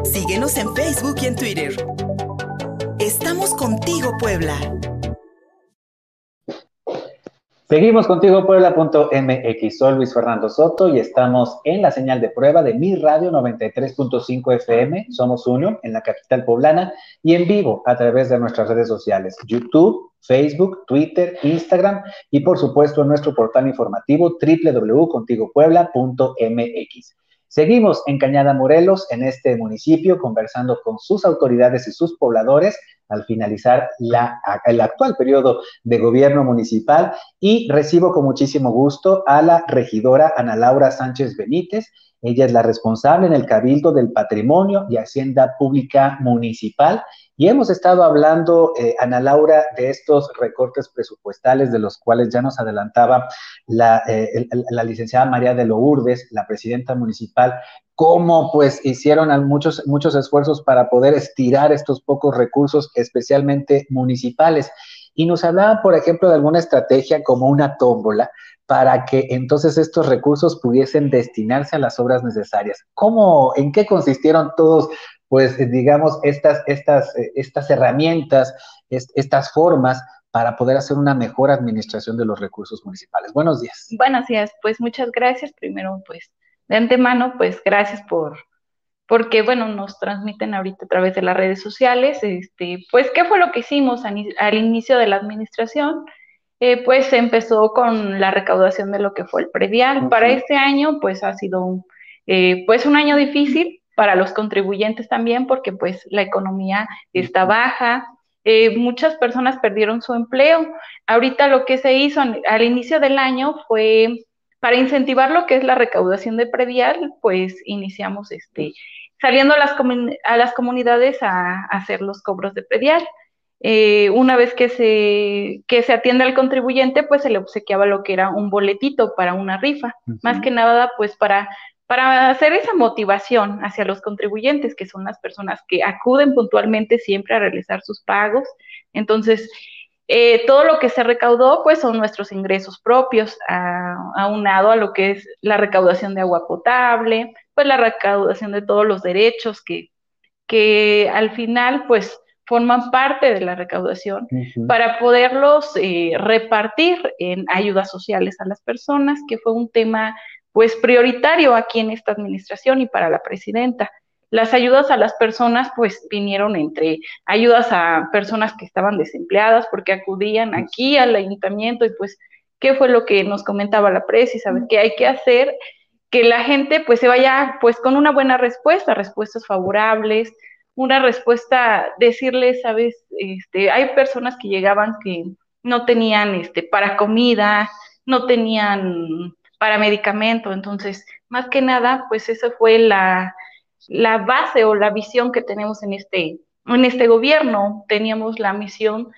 Síguenos en Facebook y en Twitter. Estamos contigo, Puebla. Seguimos contigo, Puebla.mx. Soy Luis Fernando Soto y estamos en la señal de prueba de Mi Radio 93.5 FM. Somos uno en la capital poblana y en vivo a través de nuestras redes sociales: YouTube, Facebook, Twitter, Instagram y, por supuesto, en nuestro portal informativo www.contigopuebla.mx. Seguimos en Cañada Morelos, en este municipio, conversando con sus autoridades y sus pobladores al finalizar el actual periodo de gobierno municipal y recibo con muchísimo gusto a la regidora Ana Laura Sánchez Benítez. Ella es la responsable en el Cabildo del Patrimonio y Hacienda Pública Municipal y hemos estado hablando, eh, Ana Laura, de estos recortes presupuestales de los cuales ya nos adelantaba la, eh, licenciada María de Lourdes, la presidenta municipal, cómo pues hicieron muchos, muchos esfuerzos para poder estirar estos pocos recursos, especialmente municipales. Y nos hablaba, por ejemplo, de alguna estrategia como una tómbola para que entonces estos recursos pudiesen destinarse a las obras necesarias. ¿Cómo, en qué consistieron todos pues eh, digamos, estas, estas, eh, estas herramientas, estas formas para poder hacer una mejor administración de los recursos municipales. Buenos días. Buenos días, pues muchas gracias. Primero, pues de antemano, pues gracias por, porque bueno, nos transmiten ahorita a través de las redes sociales, este, pues, ¿qué fue lo que hicimos al inicio de la administración? Eh, pues empezó con la recaudación de lo que fue el predial. Para este año, pues ha sido un, eh, pues un año difícil para los contribuyentes también, porque pues la economía está baja, eh, muchas personas perdieron su empleo. Ahorita lo que se hizo al inicio del año fue para incentivar lo que es la recaudación de predial, pues iniciamos este saliendo a las, a las comunidades a, hacer los cobros de predial. Eh, una vez que se, que se atiende al contribuyente, pues se le obsequiaba lo que era un boletito para una rifa, más que nada, pues para, para hacer esa motivación hacia los contribuyentes, que son las personas que acuden puntualmente siempre a realizar sus pagos. Entonces, eh, todo lo que se recaudó, pues son nuestros ingresos propios, aunado a lo que es la recaudación de agua potable, pues la recaudación de todos los derechos que, que al final pues forman parte de la recaudación para poderlos eh, repartir en ayudas sociales a las personas, que fue un tema pues prioritario aquí en esta administración y para la presidenta. Las ayudas a las personas pues vinieron entre ayudas a personas que estaban desempleadas porque acudían aquí al ayuntamiento y pues qué fue lo que nos comentaba la presi, ¿sabes? ¿Qué hay que hacer? que la gente pues se vaya pues con una buena respuesta, respuestas favorables, una respuesta, decirles, sabes, este, hay personas que llegaban que no tenían este para comida, no tenían para medicamento, entonces, más que nada, pues esa fue la, la base o la visión que tenemos en este, en este gobierno. Teníamos la misión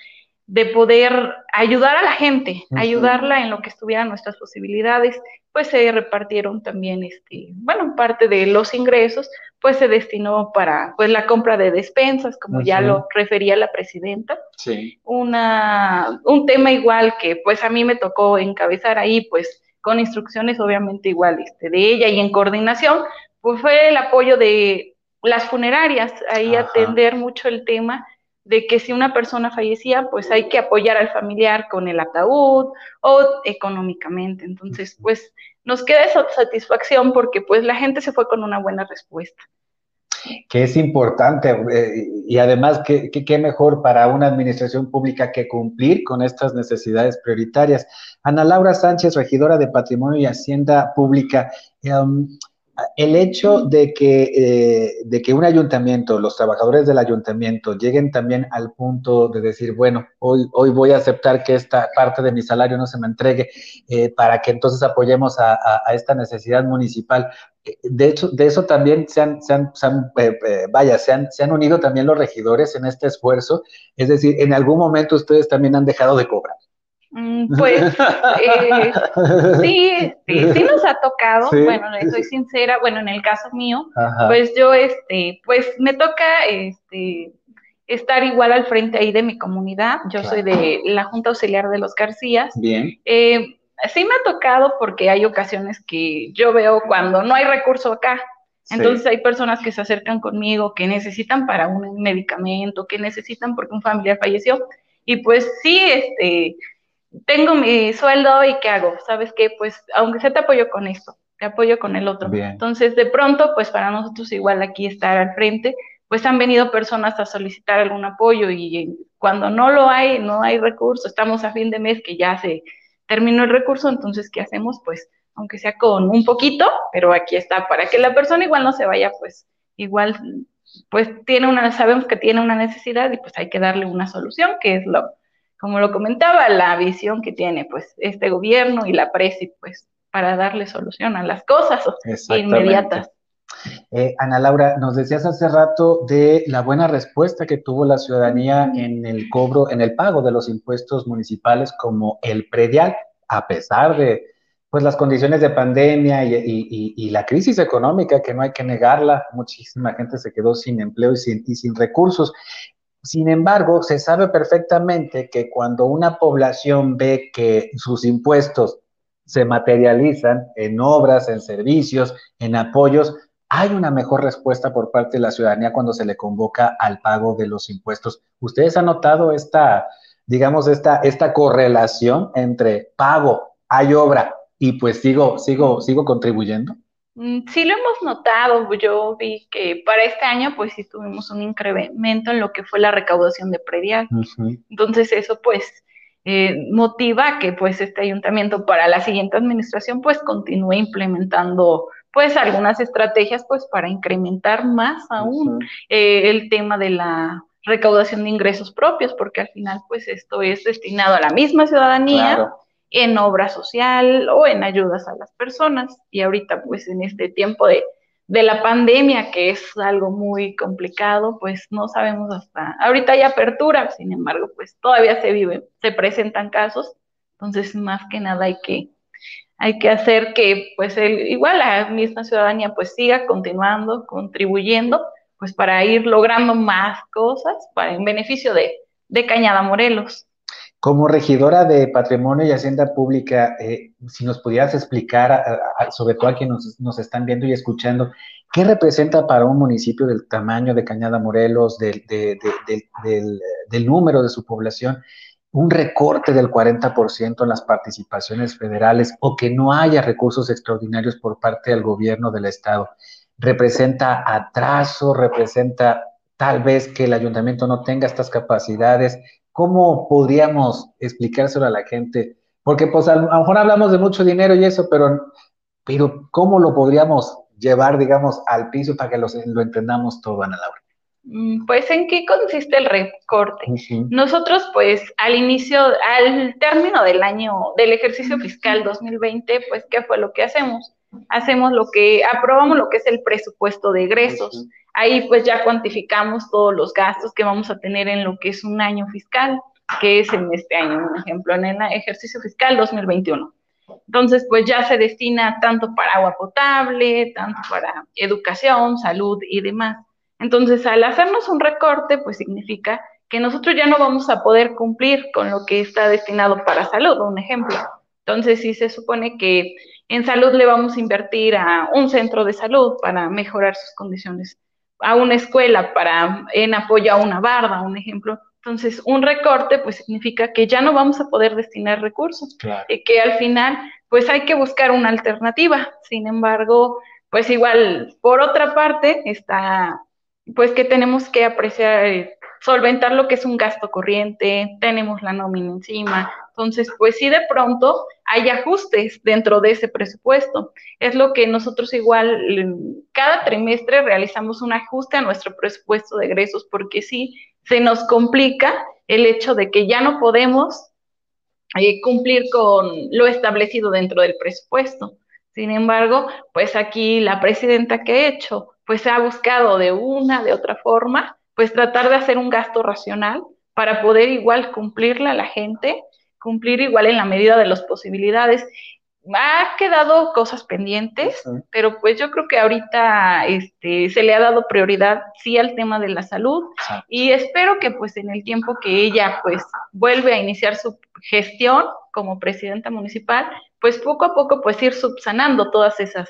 de poder ayudar a la gente, ayudarla en lo que estuvieran nuestras posibilidades, pues se repartieron también, este, bueno, parte de los ingresos, pues se destinó para, pues la compra de despensas, como ya lo refería la presidenta. Sí. Una, un tema igual que, pues a mí me tocó encabezar ahí, pues con instrucciones obviamente igual este, de ella y en coordinación, pues fue el apoyo de las funerarias, ahí atender mucho el tema de que si una persona fallecía, pues hay que apoyar al familiar con el ataúd o económicamente. Entonces, pues nos queda esa satisfacción porque pues la gente se fue con una buena respuesta. Que es importante eh, y además qué que, mejor para una administración pública que cumplir con estas necesidades prioritarias. Ana Laura Sánchez, regidora de Patrimonio y Hacienda Pública. Um, el hecho de que, eh, de que un ayuntamiento, los trabajadores del ayuntamiento lleguen también al punto de decir, bueno, hoy, hoy voy a aceptar que esta parte de mi salario no se me entregue eh, para que entonces apoyemos a, esta necesidad municipal. Eh, de hecho, de eso también se han, se han, vaya, se han, se han unido también los regidores en este esfuerzo. Es decir, en algún momento ustedes también han dejado de cobrar. Mm, pues eh, sí, sí, nos ha tocado, bueno, soy sincera, bueno, en el caso mío, pues yo, este, pues me toca, este, estar igual al frente ahí de mi comunidad, yo soy de la Junta Auxiliar de los Garcías. Bien. Eh, sí me ha tocado porque hay ocasiones que yo veo cuando no hay recurso acá, entonces hay personas que se acercan conmigo que necesitan para un medicamento, que necesitan porque un familiar falleció, y pues sí, este, tengo mi sueldo y ¿qué hago? ¿Sabes qué? Pues aunque sea te apoyo con esto, te apoyo con el otro. Entonces, de pronto, pues para nosotros igual aquí estar al frente, pues han venido personas a solicitar algún apoyo y cuando no lo hay, no hay recurso, estamos a fin de mes que ya se terminó el recurso, entonces, ¿qué hacemos? Pues aunque sea con un poquito, pero aquí está, para que la persona igual no se vaya, pues igual, pues tiene una, sabemos que tiene una necesidad y pues hay que darle una solución, que es lo, como lo comentaba, la visión que tiene pues este gobierno y la presi pues para darle solución a las cosas inmediatas. Eh, Ana Laura, nos decías hace rato de la buena respuesta que tuvo la ciudadanía en el cobro, en el pago de los impuestos municipales como el predial, a pesar de pues las condiciones de pandemia y, la crisis económica, que no hay que negarla, muchísima gente se quedó sin empleo y sin, y sin recursos. Sin embargo, se sabe perfectamente que cuando una población ve que sus impuestos se materializan en obras, en servicios, en apoyos, hay una mejor respuesta por parte de la ciudadanía cuando se le convoca al pago de los impuestos. ¿Ustedes han notado esta, digamos, esta, esta correlación entre pago, hay obra y pues sigo, sigo, sigo contribuyendo? Mm, sí lo hemos notado, yo vi que para este año pues sí tuvimos un incremento en lo que fue la recaudación de predial. Entonces eso pues eh, motiva que pues este ayuntamiento para la siguiente administración pues continúe implementando pues algunas estrategias pues para incrementar más aún eh, el tema de la recaudación de ingresos propios, porque al final pues esto es destinado a la misma ciudadanía en obra social o en ayudas a las personas. Y ahorita pues en este tiempo de, de la pandemia, que es algo muy complicado, pues no sabemos hasta, ahorita hay apertura, sin embargo pues todavía se vive, se presentan casos, entonces más que nada hay que hay que hacer que pues el, igual la misma ciudadanía pues siga continuando, contribuyendo, pues para ir logrando más cosas para en beneficio de, Cañada Morelos. Como regidora de Patrimonio y Hacienda Pública, eh, si nos pudieras explicar, sobre todo a quienes nos, están viendo y escuchando, ¿qué representa para un municipio del tamaño de Cañada Morelos, del, del número de su población, un recorte del 40% en las participaciones federales o que no haya recursos extraordinarios por parte del gobierno del Estado. Representa atraso, representa tal vez que el ayuntamiento no tenga estas capacidades. ¿Cómo podríamos explicárselo a la gente? Porque pues a lo mejor hablamos de mucho dinero y eso, pero, pero ¿cómo lo podríamos llevar, digamos, al piso para que lo, lo entendamos todo, Ana Laura? Mm, pues, ¿en qué consiste el recorte? Nosotros, pues, al inicio, al término del año, del ejercicio fiscal 2020, pues, ¿qué fue lo que hacemos? Hacemos lo que, aprobamos lo que es el presupuesto de egresos. Ahí, pues, ya cuantificamos todos los gastos que vamos a tener en lo que es un año fiscal, que es en este año, un ejemplo, en el ejercicio fiscal 2021. Entonces, pues ya se destina tanto para agua potable, tanto para educación, salud y demás. Entonces, al hacernos un recorte, pues significa que nosotros ya no vamos a poder cumplir con lo que está destinado para salud, un ejemplo. Entonces, si se supone que en salud le vamos a invertir a un centro de salud para mejorar sus condiciones, a una escuela para en apoyo a una barda, un ejemplo. Entonces, un recorte pues significa que ya no vamos a poder destinar recursos y que al final pues hay que buscar una alternativa. Sin embargo, pues igual, por otra parte, está pues que tenemos que apreciar, solventar lo que es un gasto corriente, tenemos la nómina encima. Entonces, pues sí, de pronto hay ajustes dentro de ese presupuesto. Es lo que nosotros igual cada trimestre realizamos un ajuste a nuestro presupuesto de egresos porque sí se nos complica el hecho de que ya no podemos eh, cumplir con lo establecido dentro del presupuesto. Sin embargo, pues aquí la presidenta que ha hecho pues ha buscado de una, de otra forma, pues tratar de hacer un gasto racional para poder igual cumplirle a la gente, cumplir igual en la medida de las posibilidades. Ha quedado cosas pendientes, pero pues yo creo que ahorita este, se le ha dado prioridad sí al tema de la salud y espero que pues en el tiempo que ella pues vuelve a iniciar su gestión como presidenta municipal, pues poco a poco pues ir subsanando todas esas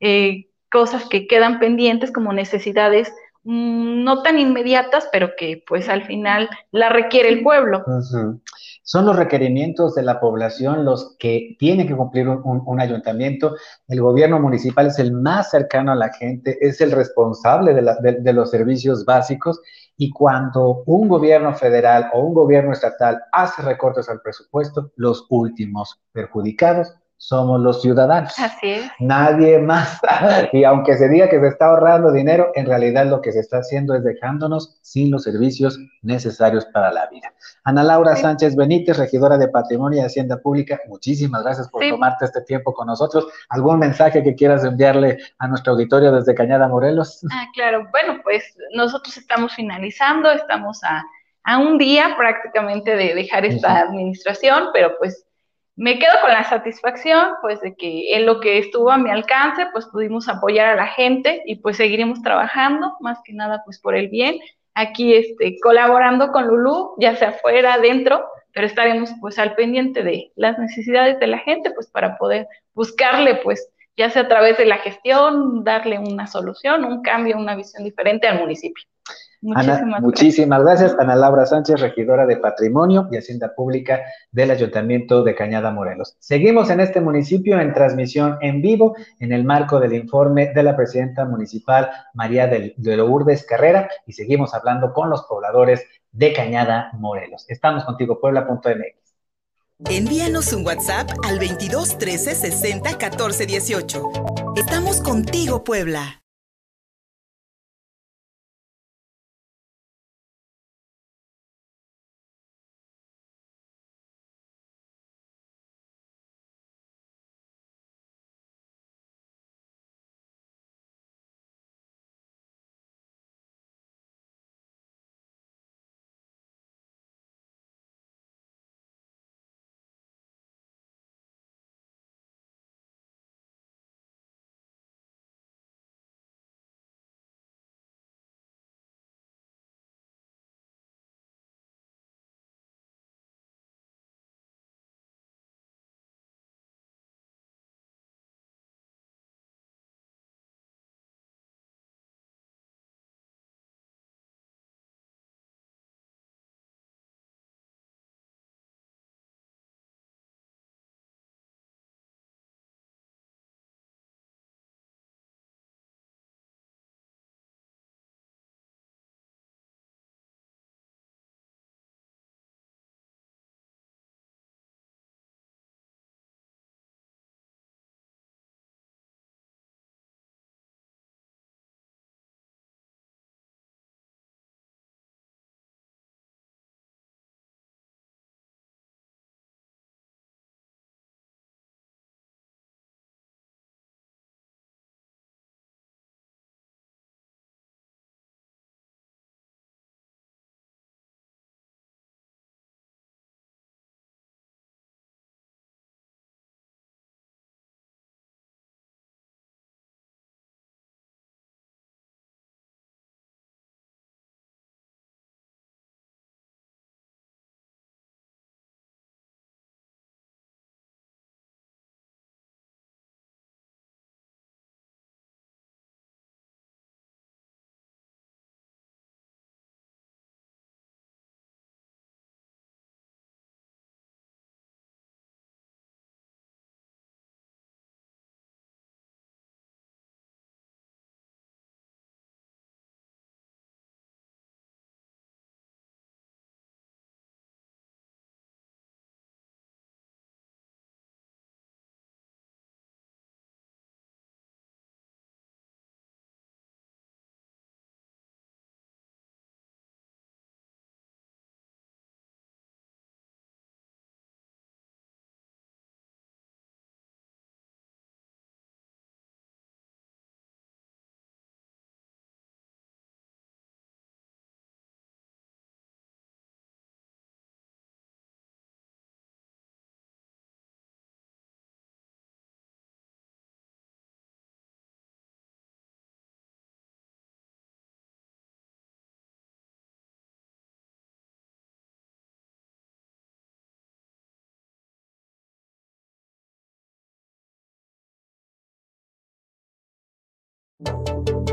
eh, cosas que quedan pendientes como necesidades no tan inmediatas, pero que pues al final la requiere el pueblo. Son los requerimientos de la población los que tiene que cumplir un, ayuntamiento. El gobierno municipal es el más cercano a la gente, es el responsable de los servicios básicos y cuando un gobierno federal o un gobierno estatal hace recortes al presupuesto, los últimos perjudicados somos los ciudadanos. Así es. Nadie más. Y aunque se diga que se está ahorrando dinero, en realidad lo que se está haciendo es dejándonos sin los servicios necesarios para la vida. Ana Laura Sánchez Benítez, regidora de Patrimonio y Hacienda Pública, muchísimas gracias por tomarte este tiempo con nosotros. ¿Algún mensaje que quieras enviarle a nuestro auditorio desde Cañada Morelos? Ah, claro. Bueno, pues nosotros estamos finalizando, estamos a, a un día prácticamente de dejar esta administración, pero pues me quedo con la satisfacción, pues, de que en lo que estuvo a mi alcance, pues pudimos apoyar a la gente y pues seguiremos trabajando, más que nada, pues por el bien. Aquí, este, colaborando con Lulú, ya sea afuera, adentro, pero estaremos pues al pendiente de las necesidades de la gente, pues para poder buscarle, pues, ya sea a través de la gestión, darle una solución, un cambio, una visión diferente al municipio. Muchísimas, muchísimas gracias. Ana Laura Sánchez, regidora de Patrimonio y Hacienda Pública del Ayuntamiento de Cañada Morelos. Seguimos en este municipio en transmisión en vivo en el marco del informe de la presidenta municipal María de Lourdes Carrera y seguimos hablando con los pobladores de Cañada Morelos. Estamos contigo, puebla.mx. Envíanos un WhatsApp al 22 13 60 14 18. Estamos contigo, Puebla.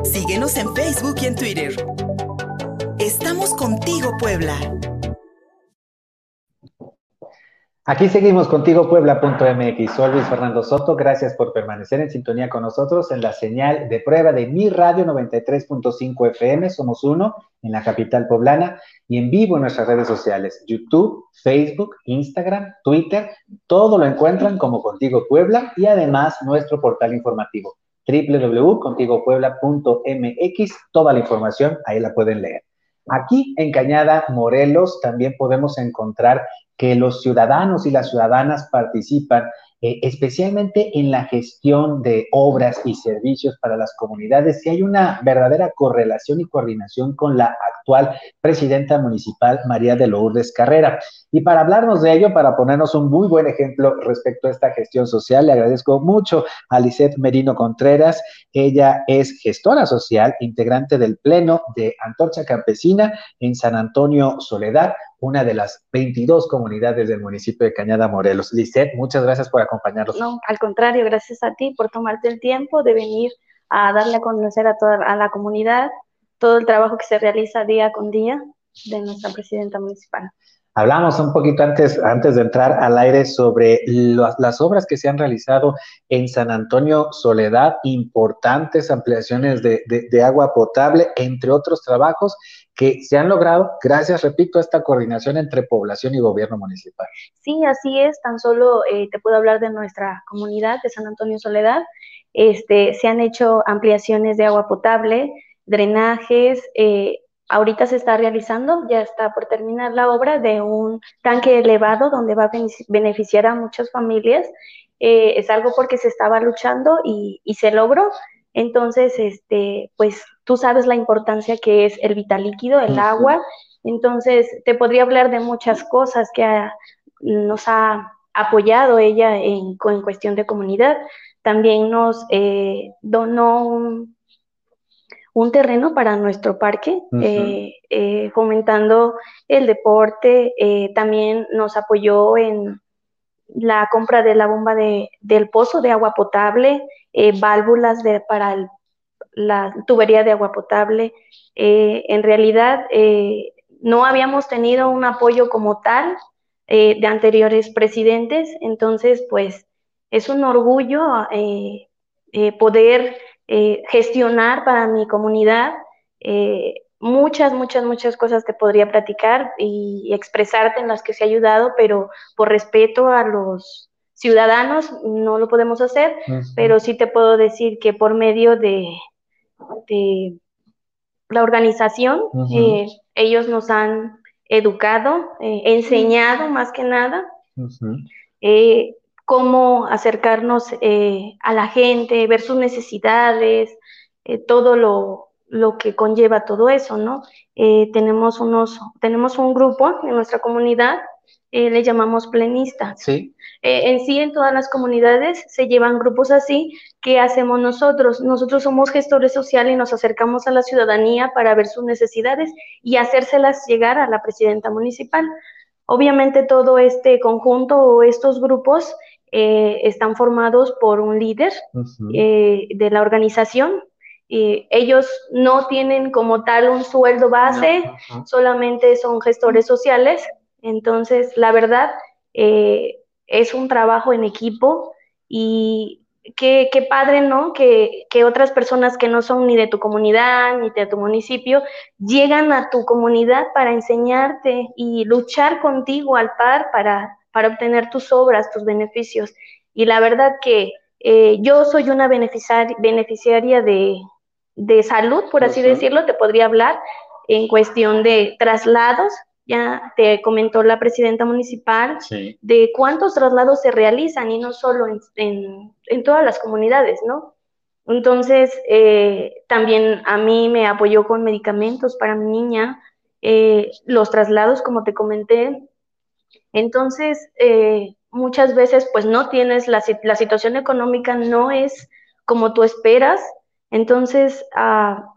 Síguenos en Facebook y en Twitter. Estamos contigo, Puebla. Aquí seguimos contigo, Puebla.mx. Soy Luis Fernando Soto. Gracias por permanecer en sintonía con nosotros en la señal de prueba de Mi Radio 93.5 FM. Somos uno en la capital poblana y en vivo en nuestras redes sociales: YouTube, Facebook, Instagram, Twitter. Todo lo encuentran como Contigo Puebla y además nuestro portal informativo www.contigopuebla.mx. Toda la información ahí la pueden leer. Aquí en Cañada, Morelos, también podemos encontrar que los ciudadanos y las ciudadanas participan eh, especialmente en la gestión de obras y servicios para las comunidades, si hay una verdadera correlación y coordinación con la actual presidenta municipal María de Lourdes Carrera. Y para hablarnos de ello, para ponernos un muy buen ejemplo respecto a esta gestión social, le agradezco mucho a Lisette Merino Contreras. Ella es gestora social, integrante del Pleno de Antorcha Campesina en San Antonio Soledad, una de las 22 comunidades del municipio de Cañada Morelos. Lisette, muchas gracias por acompañarnos. No, al contrario, gracias a ti por tomarte el tiempo de venir a darle a conocer a toda a la comunidad todo el trabajo que se realiza día con día de nuestra presidenta municipal. Hablamos un poquito antes, antes de entrar al aire sobre las obras que se han realizado en San Antonio Soledad, importantes ampliaciones de, de, agua potable, entre otros trabajos que se han logrado gracias, repito, a esta coordinación entre población y gobierno municipal. Sí, así es. Tan solo eh, te puedo hablar de nuestra comunidad de San Antonio Soledad. Este, se han hecho ampliaciones de agua potable, drenajes, eh, ahorita se está realizando, ya está por terminar la obra de un tanque elevado donde va a beneficiar a muchas familias. Eh, es algo porque se estaba luchando y, se logró. Entonces, este, pues tú sabes la importancia que es el vital líquido, el agua. Entonces, te podría hablar de muchas cosas que nos ha apoyado ella en, en, cuestión de comunidad. También nos eh, donó un, un terreno para nuestro parque, eh, eh, fomentando el deporte. También nos apoyó en la compra de la bomba de, del pozo de agua potable, válvulas de, para la tubería de agua potable. en realidad, no habíamos tenido un apoyo como tal de anteriores presidentes, entonces, pues, es un orgullo poder eh, gestionar para mi comunidad. Eh, muchas, muchas, muchas cosas te podría platicar y, expresarte en las que se ha ayudado, pero por respeto a los ciudadanos no lo podemos hacer, pero sí te puedo decir que por medio de, la organización, eh, ellos nos han educado, enseñado más que nada cómo acercarnos eh, a la gente, ver sus necesidades, eh, todo lo, que conlleva todo eso, ¿no? Eh, tenemos, unos, tenemos un grupo en nuestra comunidad, le llamamos plenistas. Sí. en sí, en todas las comunidades se llevan grupos así. ¿Qué hacemos nosotros? Nosotros somos gestores sociales y nos acercamos a la ciudadanía para ver sus necesidades y hacérselas llegar a la presidenta municipal. Obviamente todo este conjunto o estos grupos eh, están formados por un líder eh, de la organización. y ellos no tienen como tal un sueldo base, solamente son gestores sociales. Entonces, la verdad, eh, es un trabajo en equipo y qué, qué padre, ¿no? Que, que, otras personas que no son ni de tu comunidad ni de tu municipio llegan a tu comunidad para enseñarte y luchar contigo al par para para obtener tus obras, tus beneficios. Y la verdad que eh, yo soy una beneficiaria de, salud, por así decirlo, te podría hablar en cuestión de traslados. Ya te comentó la presidenta municipal de cuántos traslados se realizan y no solo en, todas las comunidades, ¿no? Entonces, eh, también a mí me apoyó con medicamentos para mi niña, eh, los traslados, como te comenté, entonces, eh, muchas veces pues no tienes, la, la, situación económica no es como tú esperas, entonces, ah,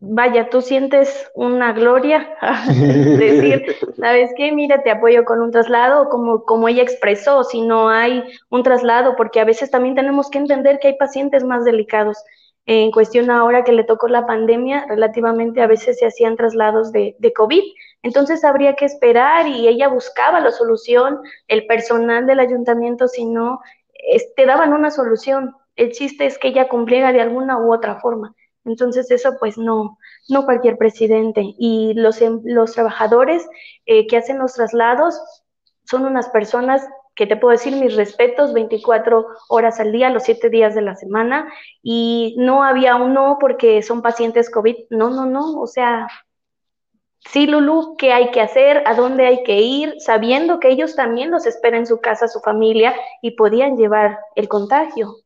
vaya, tú sientes una gloria, decir, ¿sabes qué? Mira, te apoyo con un traslado, como, como ella expresó, si no hay un traslado, porque a veces también tenemos que entender que hay pacientes más delicados. En cuestión ahora que le tocó la pandemia, relativamente a veces se hacían traslados de, de COVID, entonces habría que esperar y ella buscaba la solución, el personal del ayuntamiento, si no, te daban una solución. El chiste es que ella cumpliera de alguna u otra forma. Entonces eso pues no, no cualquier presidente. Y los, em, los trabajadores eh, que hacen los traslados son unas personas que te puedo decir mis respetos, 24 horas al día, los 7 días de la semana, y no había uno porque son pacientes COVID, no, no, no, o sea, Sí, Lulu, ¿qué hay que hacer? ¿A dónde hay que ir? Sabiendo que ellos también los esperan en su casa, su familia, y podían llevar el contagio.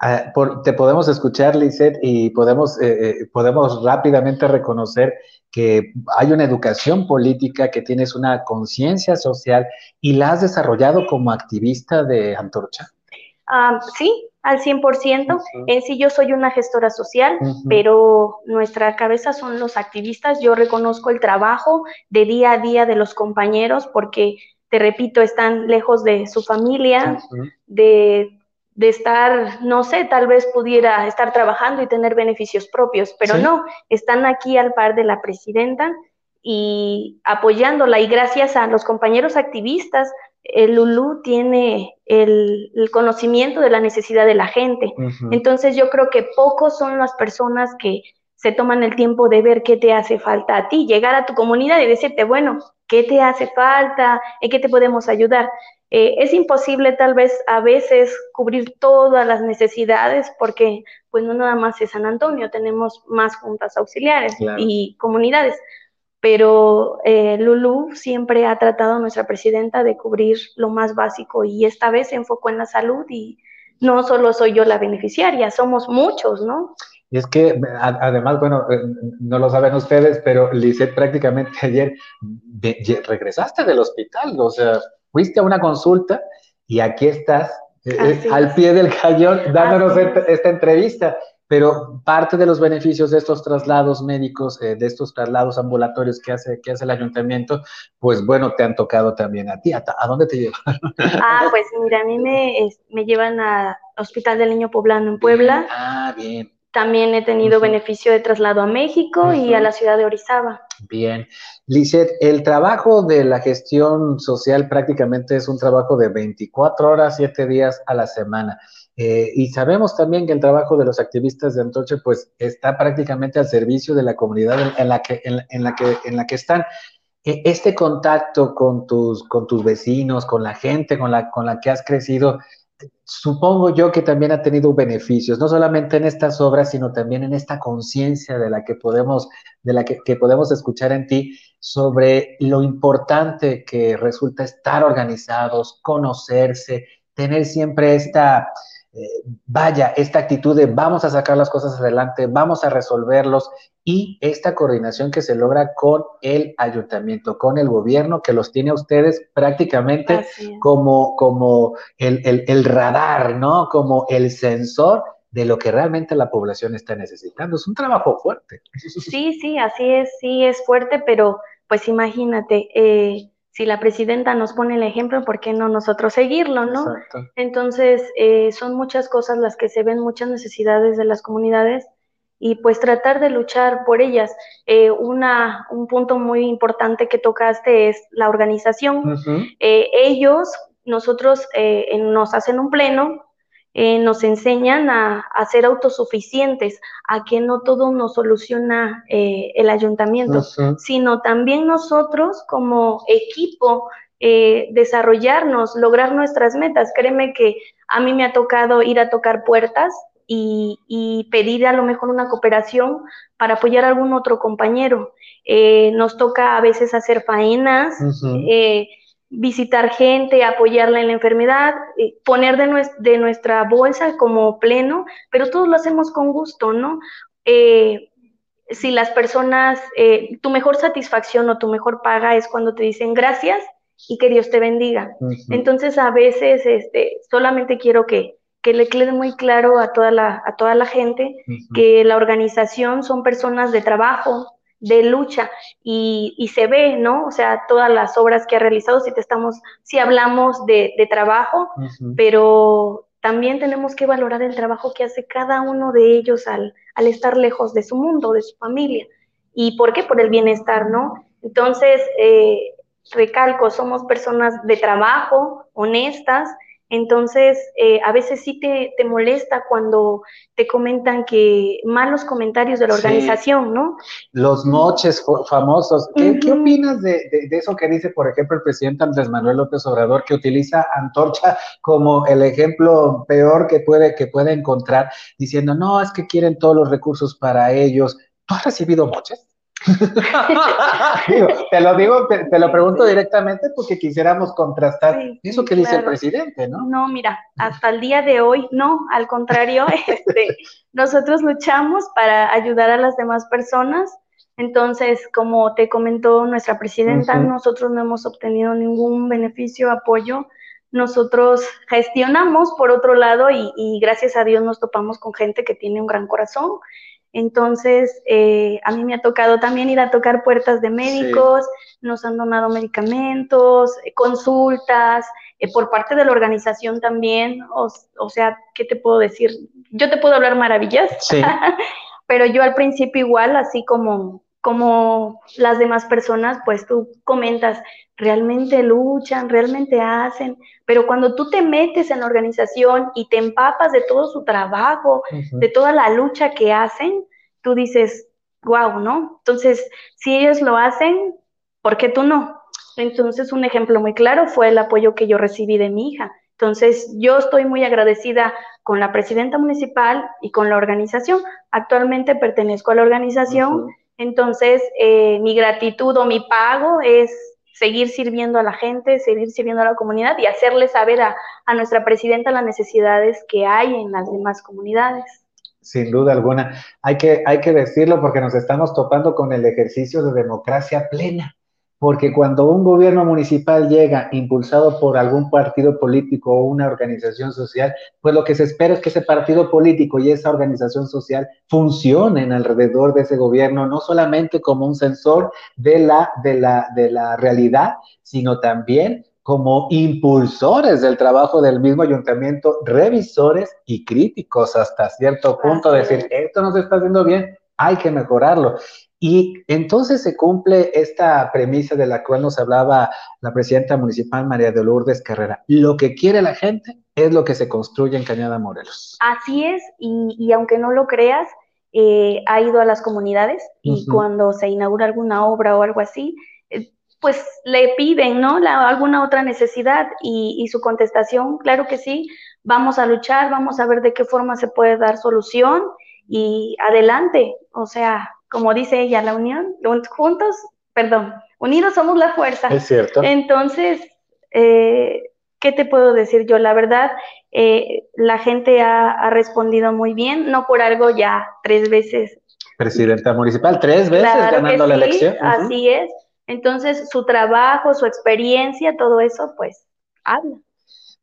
Ah, te podemos escuchar, Lizeth, y podemos, eh, eh, podemos rápidamente reconocer que hay una educación política, que tienes una conciencia social y la has desarrollado como activista de Antorcha. Ah, sí, al 100%. En sí yo soy una gestora social, pero nuestra cabeza son los activistas. Yo reconozco el trabajo de día a día de los compañeros porque, te repito, están lejos de su familia, de de estar, no sé, tal vez pudiera estar trabajando y tener beneficios propios, pero no, están aquí al par de la presidenta y apoyándola y gracias a los compañeros activistas, el Lulú tiene el, conocimiento de la necesidad de la gente. Entonces yo creo que pocos son las personas que se toman el tiempo de ver qué te hace falta a ti, llegar a tu comunidad y decirte, bueno, ¿qué te hace falta? ¿En qué te podemos ayudar? Eh, es imposible tal vez a veces cubrir todas las necesidades porque pues no nada más es San Antonio, tenemos más juntas auxiliares y comunidades, pero eh, Lulu siempre ha tratado a nuestra presidenta de cubrir lo más básico y esta vez se enfocó en la salud y no solo soy yo la beneficiaria, somos muchos, ¿no? Y es que, además, bueno, eh, no lo saben ustedes, pero Lisette prácticamente ayer regresaste del hospital, o sea, fuiste a una consulta y aquí estás eh, eh, al pie del cañón dándonos esta, entrevista. Pero parte de los beneficios de estos traslados médicos, eh, de estos traslados ambulatorios que hace, que hace el ayuntamiento, pues bueno, te han tocado también a ti. ¿A, dónde te llevan? Ah, pues mira, a mí me, me llevan al Hospital del Niño Poblano en Puebla. Ah, bien. También he tenido beneficio de traslado a México y a la ciudad de Orizaba. Bien. Lizeth, el trabajo de la gestión social prácticamente es un trabajo de 24 horas, 7 días a la semana. Eh, y sabemos también que el trabajo de los activistas de Antorcha pues está prácticamente al servicio de la comunidad en, la, que, en, la, que, en la que están. E, este contacto con tus, con tus vecinos, con la gente con la, con la que has crecido, supongo yo que también ha tenido beneficios, no solamente en estas obras, sino también en esta conciencia de la que podemos, de la que, podemos escuchar en ti sobre lo importante que resulta estar organizados, conocerse, tener siempre esta, vaya, esta actitud de vamos a sacar las cosas adelante, vamos a resolverlos y esta coordinación que se logra con el ayuntamiento, con el gobierno, que los tiene a ustedes prácticamente como, como el, el, radar, ¿no? Como el sensor de lo que realmente la población está necesitando. Es un trabajo fuerte. Sí, sí, así es, sí es fuerte, pero pues imagínate, eh, si la presidenta nos pone el ejemplo, ¿por qué no nosotros seguirlo, no? Entonces, eh, son muchas cosas las que se ven, muchas necesidades de las comunidades y pues tratar de luchar por ellas. Eh, una, un punto muy importante que tocaste es la organización. Eh, ellos, nosotros nos hacen un pleno, nos enseñan a, a, ser autosuficientes, a que no todo nos soluciona el ayuntamiento, sino también nosotros como equipo desarrollarnos, lograr nuestras metas. Créeme que a mí me ha tocado ir a tocar puertas y, pedir a lo mejor una cooperación para apoyar a algún otro compañero. Eh, nos toca a veces hacer faenas, eh, visitar gente, apoyarla en la enfermedad, eh, poner de, de, nuestra bolsa como pleno, pero todos lo hacemos con gusto, ¿no? si las personas, tu mejor satisfacción o tu mejor paga es cuando te dicen gracias y que Dios te bendiga. Entonces a veces este, solamente quiero que, que le quede muy claro a toda la, a toda la gente que la organización son personas de trabajo, de lucha y, y, se ve, ¿no? O sea, todas las obras que ha realizado, si te estamos, si hablamos de, de trabajo, pero también tenemos que valorar el trabajo que hace cada uno de ellos al, al estar lejos de su mundo, de su familia. ¿Y por qué? Por el bienestar, ¿no? Entonces, eh, recalco, somos personas de trabajo, honestas, entonces, eh, a veces sí te, molesta cuando te comentan que malos comentarios de la organización, ¿no? Los moches famosos. ¿Qué, opinas de, eso que dice, por ejemplo, el presidente Andrés Manuel López Obrador, que utiliza Antorcha como el ejemplo peor que puede, que puede encontrar, diciendo, no, es que quieren todos los recursos para ellos. ¿Tú has recibido moches? te lo digo, te, lo pregunto directamente porque quisiéramos contrastar eso que dice el presidente, ¿no? No, mira, hasta el día de hoy no, al contrario, este, nosotros luchamos para ayudar a las demás personas. Entonces, como te comentó nuestra presidenta, nosotros no hemos obtenido ningún beneficio, apoyo. Nosotros gestionamos por otro lado y, y gracias a Dios nos topamos con gente que tiene un gran corazón entonces, eh, a mí me ha tocado también ir a tocar puertas de médicos, nos han donado medicamentos, eh, consultas, eh, por parte de la organización también, o, o, sea, ¿qué te puedo decir? Yo te puedo hablar maravillas, sí. pero yo al principio igual, así como, como las demás personas, pues tú comentas, realmente luchan, realmente hacen, pero cuando tú te metes en la organización y te empapas de todo su trabajo, de toda la lucha que hacen, tú dices, wow, ¿no? Entonces, si ellos lo hacen, ¿por qué tú no? Entonces, un ejemplo muy claro fue el apoyo que yo recibí de mi hija. Entonces, yo estoy muy agradecida con la presidenta municipal y con la organización. Actualmente pertenezco a la organización, entonces eh, mi gratitud o mi pago es seguir sirviendo a la gente, seguir sirviendo a la comunidad y hacerle saber a, a nuestra presidenta las necesidades que hay en las demás comunidades sin duda alguna. Hay que, hay que decirlo porque nos estamos topando con el ejercicio de democracia plena porque cuando un gobierno municipal llega impulsado por algún partido político o una organización social, pues lo que se espera es que ese partido político y esa organización social funcionen alrededor de ese gobierno, no solamente como un sensor de la, de la, de la realidad, sino también como impulsores del trabajo del mismo ayuntamiento, revisores y críticos hasta cierto punto, decir, esto no se está haciendo bien, hay que mejorarlo. Y entonces se cumple esta premisa de la cual nos hablaba la presidenta municipal María de Lourdes Carrera. Lo que quiere la gente es lo que se construye en Cañada Morelos. Así es, y, aunque no lo creas, eh, ha ido a las comunidades y cuando se inaugura alguna obra o algo así, eh, pues le piden, ¿no? alguna otra necesidad y, y, su contestación, claro que sí, vamos a luchar, vamos a ver de qué forma se puede dar solución y adelante, o sea, como dice ella, la unión, juntos, perdón, unidos somos la fuerza. Es cierto. Entonces, eh, ¿qué te puedo decir yo? La verdad, eh, la gente ha, respondido muy bien, no por algo ya tres veces. Presidenta municipal, tres veces ganando la elección. Así es. Entonces, su trabajo, su experiencia, todo eso, pues, habla.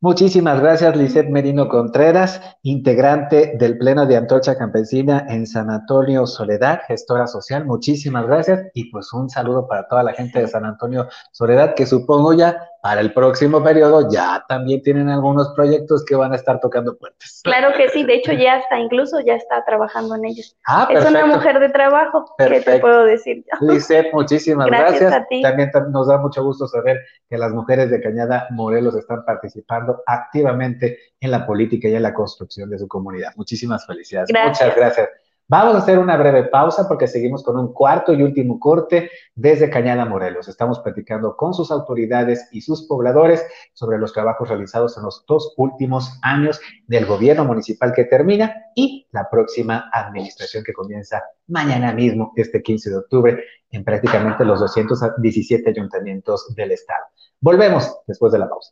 Muchísimas gracias, Lisette Merino Contreras, integrante del Pleno de Antorcha Campesina en San Antonio Soledad, gestora social. Muchísimas gracias y pues un saludo para toda la gente de San Antonio Soledad, que supongo ya para el próximo periodo ya también tienen algunos proyectos que van a estar tocando puertas. Claro que sí, de hecho ya está, incluso ya está trabajando en ellos. Ah, es una mujer de trabajo, ¿qué te puedo decir yo? Muchísimas gracias. También nos da mucho gusto saber que las mujeres de Cañada Morelos están participando activamente en la política y en la construcción de su comunidad. Muchísimas felicidades. Muchas gracias. Vamos a hacer una breve pausa porque seguimos con un cuarto y último corte desde Cañada Morelos. Estamos platicando con sus autoridades y sus pobladores sobre los trabajos realizados en los dos últimos años del gobierno municipal que termina y la próxima administración que comienza mañana mismo, este 15 de octubre, en prácticamente los 217 ayuntamientos del estado. Volvemos después de la pausa.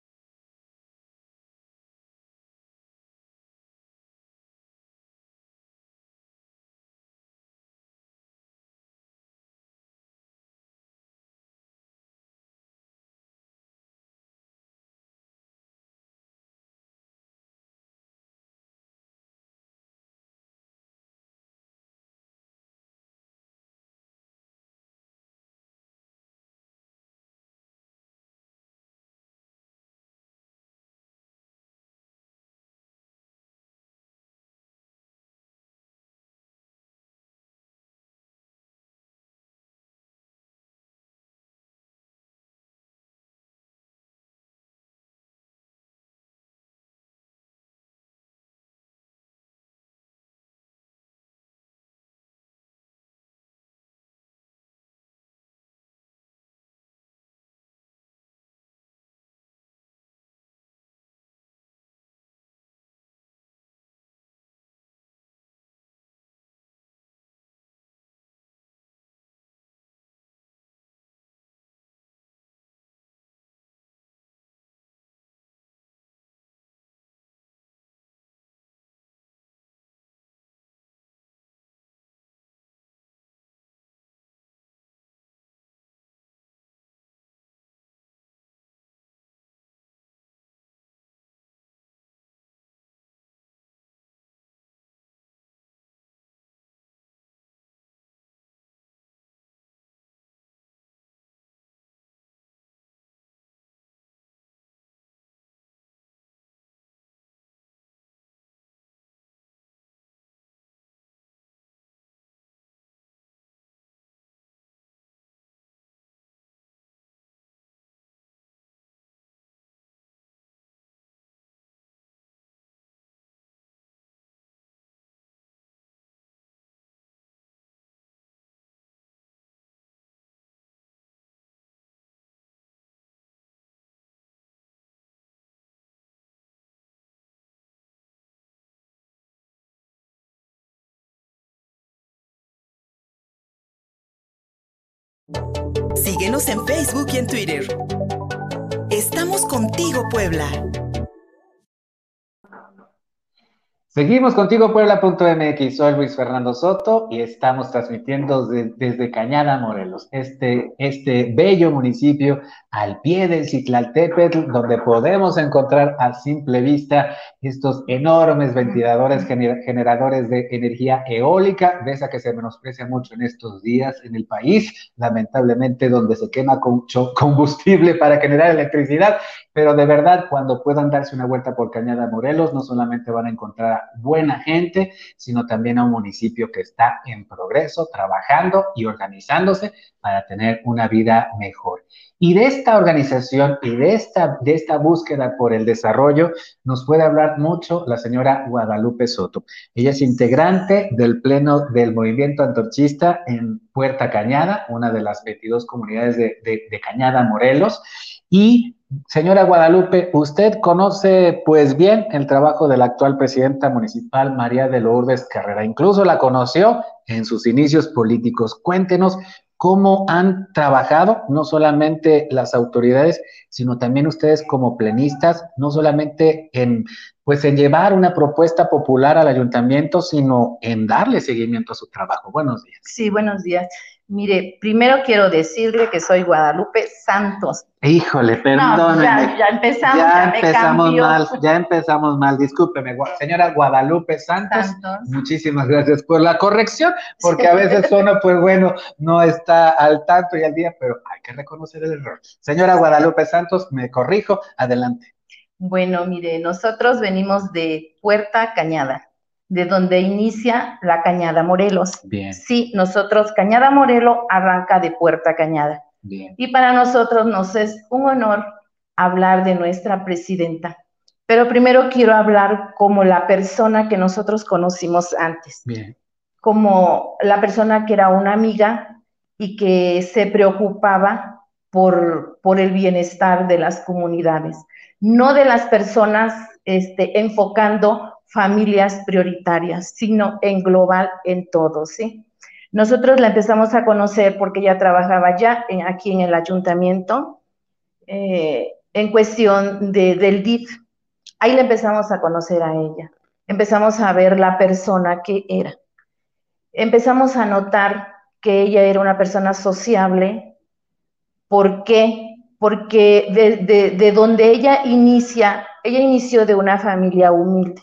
Síguenos en Facebook y en Twitter. Estamos contigo, Puebla. Seguimos contigo, Puebla.mx. Soy Luis Fernando Soto y estamos transmitiendo desde Cañada, Morelos, este, este bello municipio al pie del Citlaltépetl, donde podemos encontrar a simple vista estos enormes ventiladores generadores de energía eólica, de esa que se menosprecia mucho en estos días en el país, lamentablemente donde se quema con combustible para generar electricidad, pero de verdad cuando puedan darse una vuelta por Cañada Morelos, no solamente van a encontrar a buena gente, sino también a un municipio que está en progreso, trabajando y organizándose para tener una vida mejor. Y de esta organización y de esta, de esta búsqueda por el desarrollo nos puede hablar mucho la señora Guadalupe Soto. Ella es integrante del Pleno del Movimiento Antorchista en Puerta Cañada, una de las 22 comunidades de, Cañada, Morelos, y Señora Guadalupe, usted conoce pues bien el trabajo de la actual presidenta municipal María de Lourdes Carrera, incluso la conoció en sus inicios políticos. Cuéntenos cómo han trabajado no solamente las autoridades, sino también ustedes como plenistas, no solamente en pues en llevar una propuesta popular al ayuntamiento, sino en darle seguimiento a su trabajo. Buenos días. Sí, buenos días. Mire, primero quiero decirle que soy Guadalupe Santos. Híjole, perdóneme. ya, empezamos, ya, empezamos mal, ya empezamos mal. Discúlpeme, señora Guadalupe Santos, Muchísimas gracias por la corrección, porque a veces uno, pues bueno, no está al tanto y al día, pero hay que reconocer el error. Señora Guadalupe Santos, me corrijo, adelante. Bueno, mire, nosotros venimos de Puerta Cañada de donde inicia la Cañada Morelos. Bien. Sí, nosotros, Cañada Morelos arranca de Puerta Cañada. Bien. Y para nosotros nos es un honor hablar de nuestra presidenta. Pero primero quiero hablar como la persona que nosotros conocimos antes. Bien. Como la persona que era una amiga y que se preocupaba por, por el bienestar de las comunidades, no de las personas este, enfocando familias prioritarias, sino en global en todo, ¿sí? Nosotros la empezamos a conocer porque ella trabajaba ya aquí en el ayuntamiento eh, en cuestión de, del DIF. Ahí la empezamos a conocer a ella. Empezamos a ver la persona que era. Empezamos a notar que ella era una persona sociable. ¿Por qué? Porque de, de donde ella inicia ella inició de una familia humilde.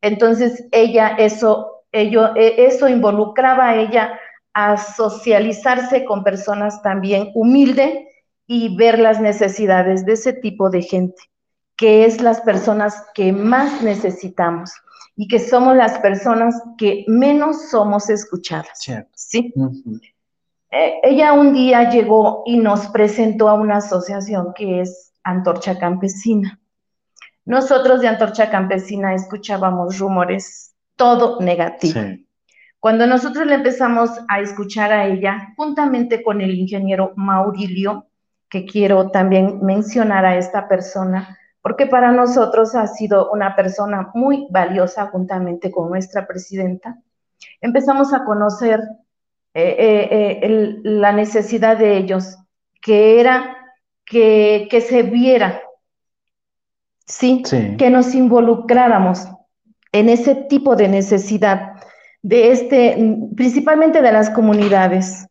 Entonces, ella, eso, ello, e, eso involucraba a ella a socializarse con personas también humildes y ver las necesidades de ese tipo de gente, que es las personas que más necesitamos y que somos las personas que menos somos escuchadas. ¿sí? Eh, ella un día llegó y nos presentó a una asociación que es Antorcha Campesina. Nosotros de Antorcha Campesina escuchábamos rumores, todo negativo. Cuando nosotros le empezamos a escuchar a ella, juntamente con el ingeniero Maurilio, que quiero también mencionar a esta persona, porque para nosotros ha sido una persona muy valiosa juntamente con nuestra presidenta, empezamos a conocer eh, eh, eh, la necesidad de ellos, que era que, que se viera ¿sí? Que nos involucráramos en ese tipo de necesidad de este, principalmente de las comunidades.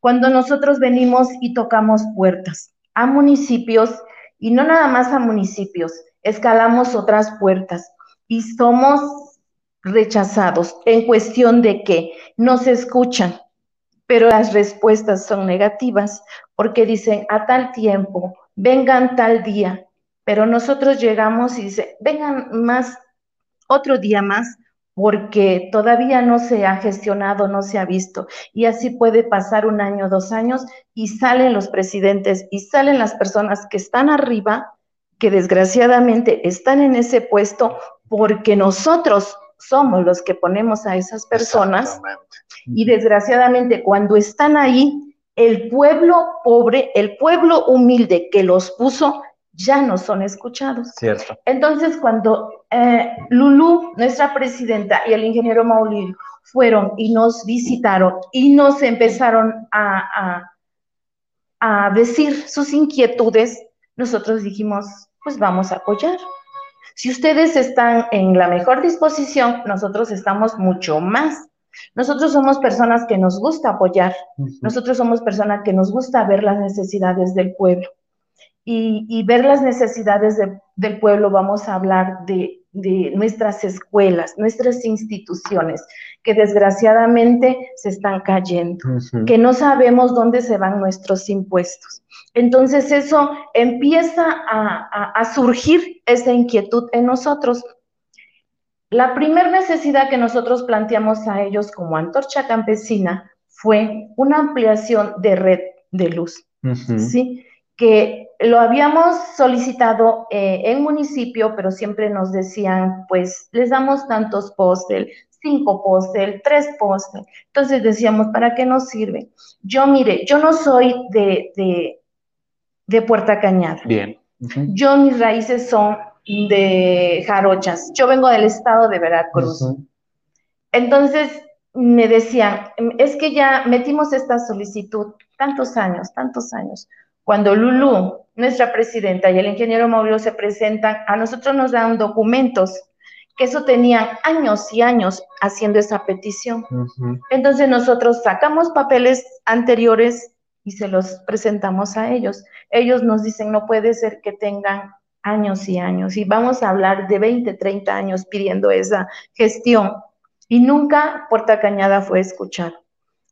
Cuando nosotros venimos y tocamos puertas a municipios, y no nada más a municipios, escalamos otras puertas y somos rechazados en cuestión de que nos escuchan, pero las respuestas son negativas porque dicen a tal tiempo, vengan tal día, pero nosotros llegamos y dice, vengan más, otro día más, porque todavía no se ha gestionado, no se ha visto. Y así puede pasar un año, dos años, y salen los presidentes y salen las personas que están arriba, que desgraciadamente están en ese puesto, porque nosotros somos los que ponemos a esas personas. Y desgraciadamente cuando están ahí, el pueblo pobre, el pueblo humilde que los puso, ya no son escuchados. Cierto. Entonces, cuando eh, Lulu, nuestra presidenta, y el ingeniero Maulil fueron y nos visitaron y nos empezaron a, a decir sus inquietudes, nosotros dijimos, pues vamos a apoyar. Si ustedes están en la mejor disposición, nosotros estamos mucho más. Nosotros somos personas que nos gusta apoyar, nosotros somos personas que nos gusta ver las necesidades del pueblo. Y, ver las necesidades del pueblo, vamos a hablar de, nuestras escuelas, nuestras instituciones, que desgraciadamente se están cayendo, que no sabemos dónde se van nuestros impuestos. Entonces eso empieza a, surgir esa inquietud en nosotros. La primera necesidad que nosotros planteamos a ellos como antorcha campesina fue una ampliación de red de luz, ¿sí? Que lo habíamos solicitado eh, en municipio, pero siempre nos decían, pues les damos tantos postes, cinco postes, tres postes. Entonces decíamos, ¿para qué nos sirve? Yo, mire, yo no soy de, de Puerta Cañada. Bien. Yo mis raíces son de Jarochas. Yo vengo del estado de Veracruz. Entonces me decían, es que ya metimos esta solicitud tantos años, tantos años. Cuando Lulu, nuestra presidenta, y el ingeniero Mauricio se presentan, a nosotros nos dan documentos, que eso tenían años y años haciendo esa petición. Entonces nosotros sacamos papeles anteriores y se los presentamos a ellos. Ellos nos dicen, no puede ser que tengan años y años, y vamos a hablar de 20, 30 años pidiendo esa gestión, y nunca Puerta Cañada fue escuchado.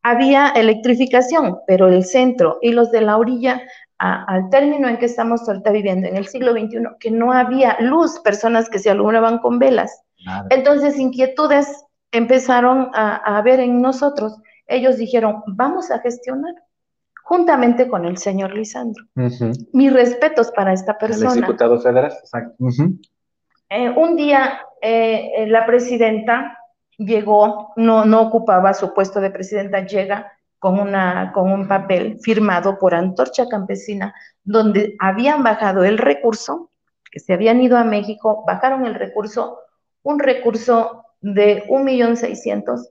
Había electrificación, pero el centro y los de la orilla, al término en que estamos ahorita viviendo, en el siglo XXI, que no había luz, personas que se alumbraban con velas. Entonces, inquietudes empezaron a, a ver en nosotros. Ellos dijeron, vamos a gestionar juntamente con el señor Lisandro. Mis respetos para esta persona. El diputado federal, exacto. Eh, un día eh, la presidenta llegó, no, no ocupaba su puesto de presidenta, llega con, una, con un papel firmado por Antorcha Campesina, donde habían bajado el recurso, que se habían ido a México, bajaron el recurso, un recurso de un millón seiscientos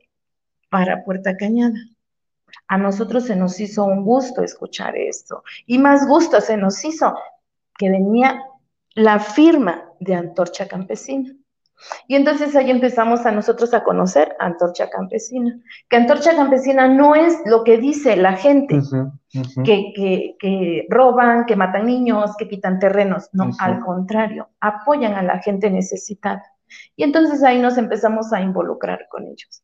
para Puerta Cañada. A nosotros se nos hizo un gusto escuchar esto. Y más gusto se nos hizo que venía la firma de Antorcha Campesina. Y entonces ahí empezamos a nosotros a conocer Antorcha Campesina. Que Antorcha Campesina no es lo que dice la gente, Que, que, roban, que matan niños, que quitan terrenos. No, al contrario, apoyan a la gente necesitada. Y entonces ahí nos empezamos a involucrar con ellos.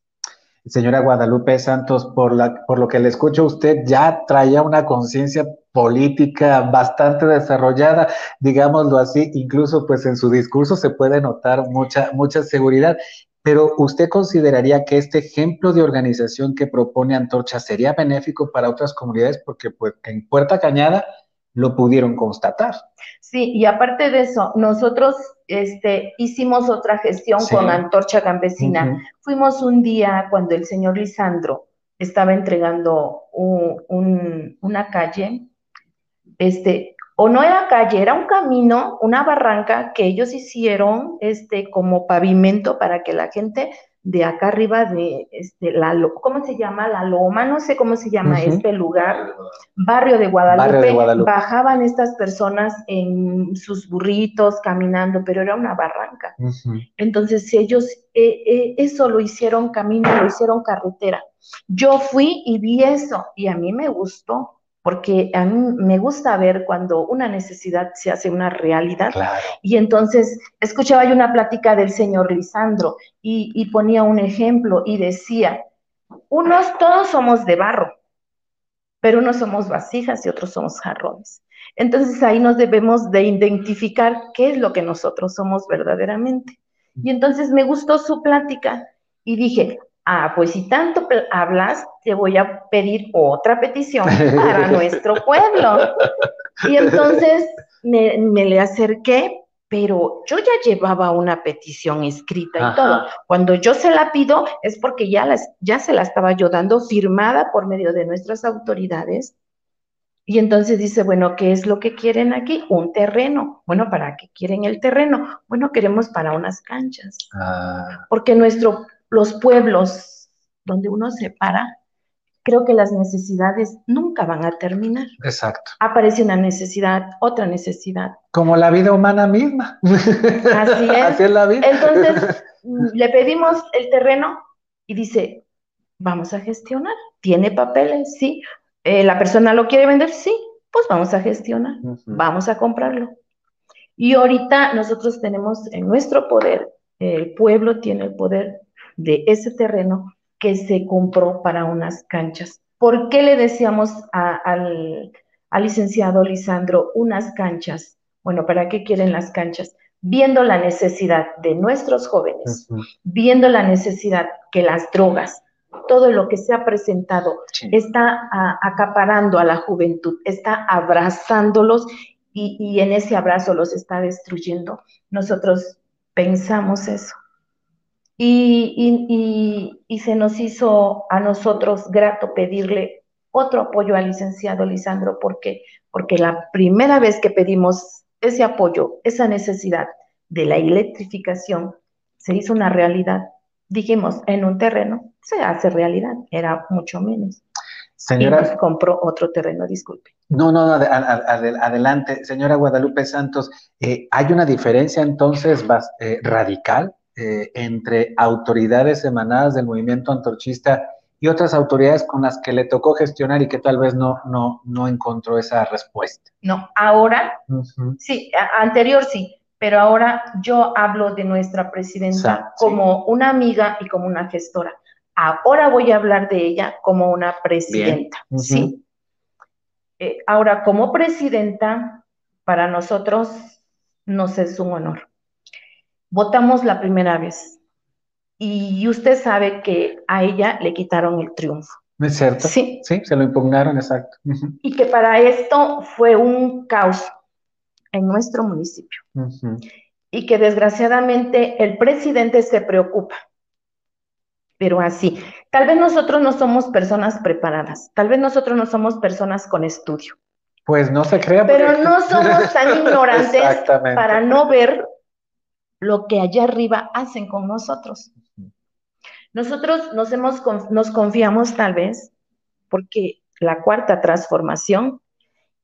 Señora Guadalupe Santos, por, la, por lo que le escucho, usted ya traía una conciencia política bastante desarrollada, digámoslo así, incluso pues en su discurso se puede notar mucha, mucha seguridad. Pero ¿usted consideraría que este ejemplo de organización que propone Antorcha sería benéfico para otras comunidades? Porque pues en Puerta Cañada lo pudieron constatar. Sí, y aparte de eso, nosotros este, hicimos otra gestión con Antorcha Campesina. Fuimos un día cuando el señor Lisandro estaba entregando una calle, este, o no era calle, era un camino, una barranca que ellos hicieron este, como pavimento para que la gente de acá arriba de este, la, ¿cómo se llama? La Loma, no sé cómo se llama este lugar, Barrio de, Guadalupe, bajaban estas personas en sus burritos caminando, pero era una barranca. Entonces ellos eh, eh, eso lo hicieron camino, lo hicieron carretera. Yo fui y vi eso y a mí me gustó porque a mí me gusta ver cuando una necesidad se hace una realidad. Y entonces escuchaba yo una plática del señor Lisandro y, ponía un ejemplo y decía, unos todos somos de barro, pero unos somos vasijas y otros somos jarrones. Entonces ahí nos debemos de identificar qué es lo que nosotros somos verdaderamente. Y entonces me gustó su plática y dije, Ah, pues si tanto hablas, te voy a pedir otra petición para nuestro pueblo. Y entonces me, le acerqué, pero yo ya llevaba una petición escrita y todo. Cuando yo se la pido es porque ya, las, ya se la estaba yo dando firmada por medio de nuestras autoridades. Y entonces dice, bueno, ¿qué es lo que quieren aquí? Un terreno. Bueno, ¿para qué quieren el terreno? Bueno, queremos para unas canchas. Ah. Porque nuestro los pueblos donde uno se para, creo que las necesidades nunca van a terminar. Exacto. Aparece una necesidad, otra necesidad. Como la vida humana misma. Así es. Así es la vida. Entonces, le pedimos el terreno y dice, vamos a gestionar. ¿Tiene papeles? Sí. Eh, ¿La persona lo quiere vender? Sí. Pues vamos a gestionar. Vamos a comprarlo. Y ahorita nosotros tenemos en nuestro poder, el pueblo tiene el poder de ese terreno que se compró para unas canchas. ¿Por qué le decíamos al, licenciado Lisandro unas canchas? Bueno, ¿para qué quieren las canchas? Viendo la necesidad de nuestros jóvenes, viendo la necesidad que las drogas, todo lo que se ha presentado, está acaparando a la juventud, está abrazándolos y, en ese abrazo los está destruyendo. Nosotros pensamos eso. Y, se nos hizo a nosotros grato pedirle otro apoyo al licenciado Lisandro, porque porque la primera vez que pedimos ese apoyo, esa necesidad de la electrificación, se hizo una realidad. Dijimos, en un terreno se hace realidad, era mucho menos. Señora, y nos compró otro terreno, disculpe. No, no, adelante. Señora Guadalupe Santos, eh, ¿hay una diferencia entonces eh, radical eh, entre autoridades emanadas del movimiento antorchista y otras autoridades con las que le tocó gestionar y que tal vez no, no, no encontró esa respuesta? No, ahora, sí, anterior sí, pero ahora yo hablo de nuestra presidenta como una amiga y como una gestora. Ahora voy a hablar de ella como una presidenta, ¿sí? Eh, ahora, como presidenta, para nosotros nos es un honor. Votamos la primera vez y usted sabe que a ella le quitaron el triunfo. ¿Es cierto? Sí. Sí, se lo impugnaron, exacto. Y que para esto fue un caos en nuestro municipio. Y que desgraciadamente el presidente se preocupa pero así. Tal vez nosotros no somos personas preparadas, tal vez nosotros no somos personas con estudio. Pues no se crea. Pero no somos tan ignorantes para no ver lo que allá arriba hacen con nosotros. Nosotros nos, hemos, nos confiamos tal vez porque la cuarta transformación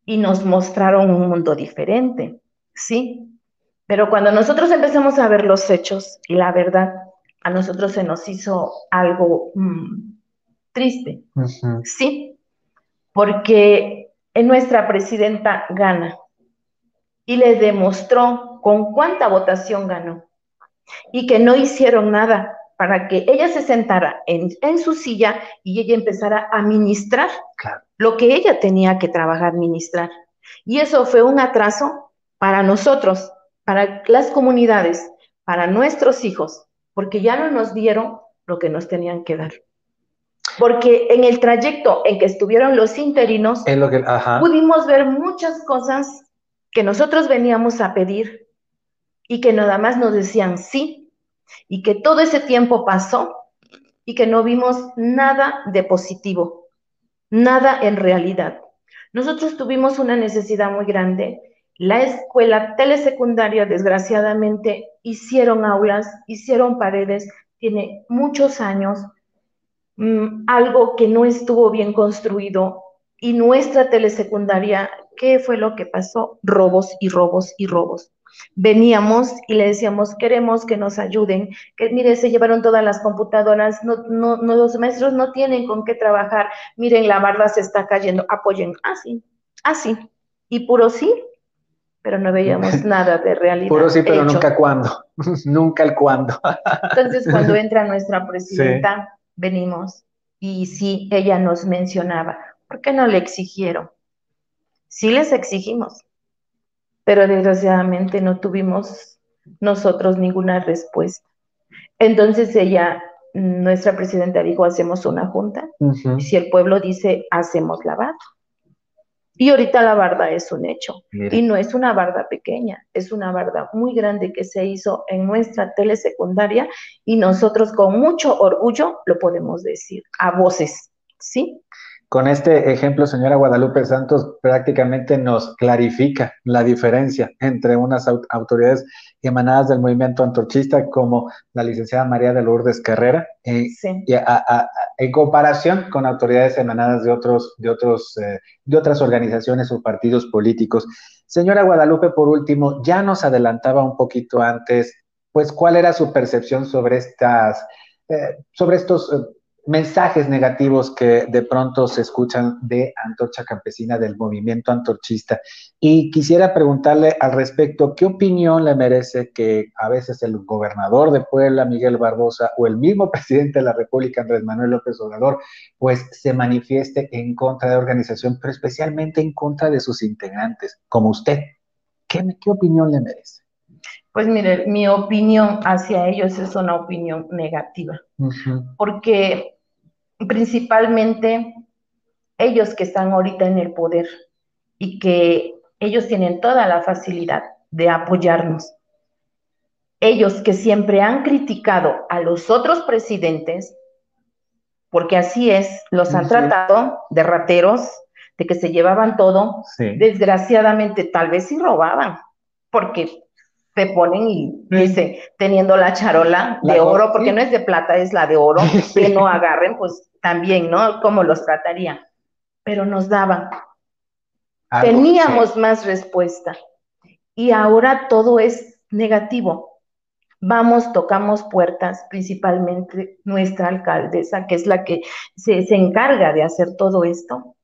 y nos mostraron un mundo diferente, ¿sí? Pero cuando nosotros empezamos a ver los hechos y la verdad, a nosotros se nos hizo algo mm, triste, ¿sí? Porque en nuestra presidenta gana y le demostró con cuánta votación ganó y que no hicieron nada para que ella se sentara en, su silla y ella empezara a ministrar lo que ella tenía que trabajar, ministrar. Y eso fue un atraso para nosotros, para las comunidades, para nuestros hijos, porque ya no nos dieron lo que nos tenían que dar. Porque en el trayecto en que estuvieron los interinos, pudimos ver muchas cosas que nosotros veníamos a pedir y que nada más nos decían sí, y que todo ese tiempo pasó y que no vimos nada de positivo, nada en realidad. Nosotros tuvimos una necesidad muy grande la escuela telesecundaria, desgraciadamente, hicieron aulas, hicieron paredes, tiene muchos años, mm, algo que no estuvo bien construido. Y nuestra telesecundaria, ¿qué fue lo que pasó? Robos y robos y robos. Veníamos y le decíamos, queremos que nos ayuden, que mire, se llevaron todas las computadoras, no, no, no, los maestros no tienen con qué trabajar, miren, la barda se está cayendo, apoyen, así, así. Y puro sí, pero no veíamos nada de realidad. Puro sí, pero nunca cuándo, nunca el cuándo. Entonces, cuando entra nuestra presidenta, venimos y sí, ella nos mencionaba, ¿por qué no le exigieron? Sí les exigimos, pero desgraciadamente no tuvimos nosotros ninguna respuesta. Entonces ella, nuestra presidenta dijo, hacemos una junta, si el pueblo dice, hacemos la barra. Y ahorita la barda es un hecho. Y no es una barda pequeña, es una barda muy grande que se hizo en nuestra telesecundaria y nosotros con mucho orgullo lo podemos decir a voces, ¿sí? Con este ejemplo, señora Guadalupe Santos, prácticamente nos clarifica la diferencia entre unas autoridades emanadas del movimiento antorchista como la licenciada María de Lourdes Carrera, eh, en comparación con autoridades emanadas de, otros, de, otros, eh, de otras organizaciones o partidos políticos. Señora Guadalupe, por último, ya nos adelantaba un poquito antes, pues, cuál era su percepción sobre estas, eh, sobre estos mensajes negativos que de pronto se escuchan de Antorcha Campesina, del movimiento antorchista. Y quisiera preguntarle al respecto, ¿qué opinión le merece que a veces el gobernador de Puebla, Miguel Barbosa, o el mismo presidente de la República, Andrés Manuel López Obrador, pues se manifieste en contra de la organización, pero especialmente en contra de sus integrantes, como usted? ¿Qué, qué opinión le merece? Pues mire, mi opinión hacia ellos es una opinión negativa, porque principalmente ellos que están ahorita en el poder y que ellos tienen toda la facilidad de apoyarnos. Ellos que siempre han criticado a los otros presidentes, porque así es, los han tratado de rateros, de que se llevaban todo, desgraciadamente tal vez sí robaban, porque te ponen y dice, teniendo la charola de oro, porque no es de plata, es la de oro, que no agarren, pues también, ¿no? ¿Cómo los trataría? Pero nos daban. Teníamos más respuesta. Y ahora todo es negativo. Vamos, tocamos puertas, principalmente nuestra alcaldesa, que es la que se, encarga de hacer todo esto,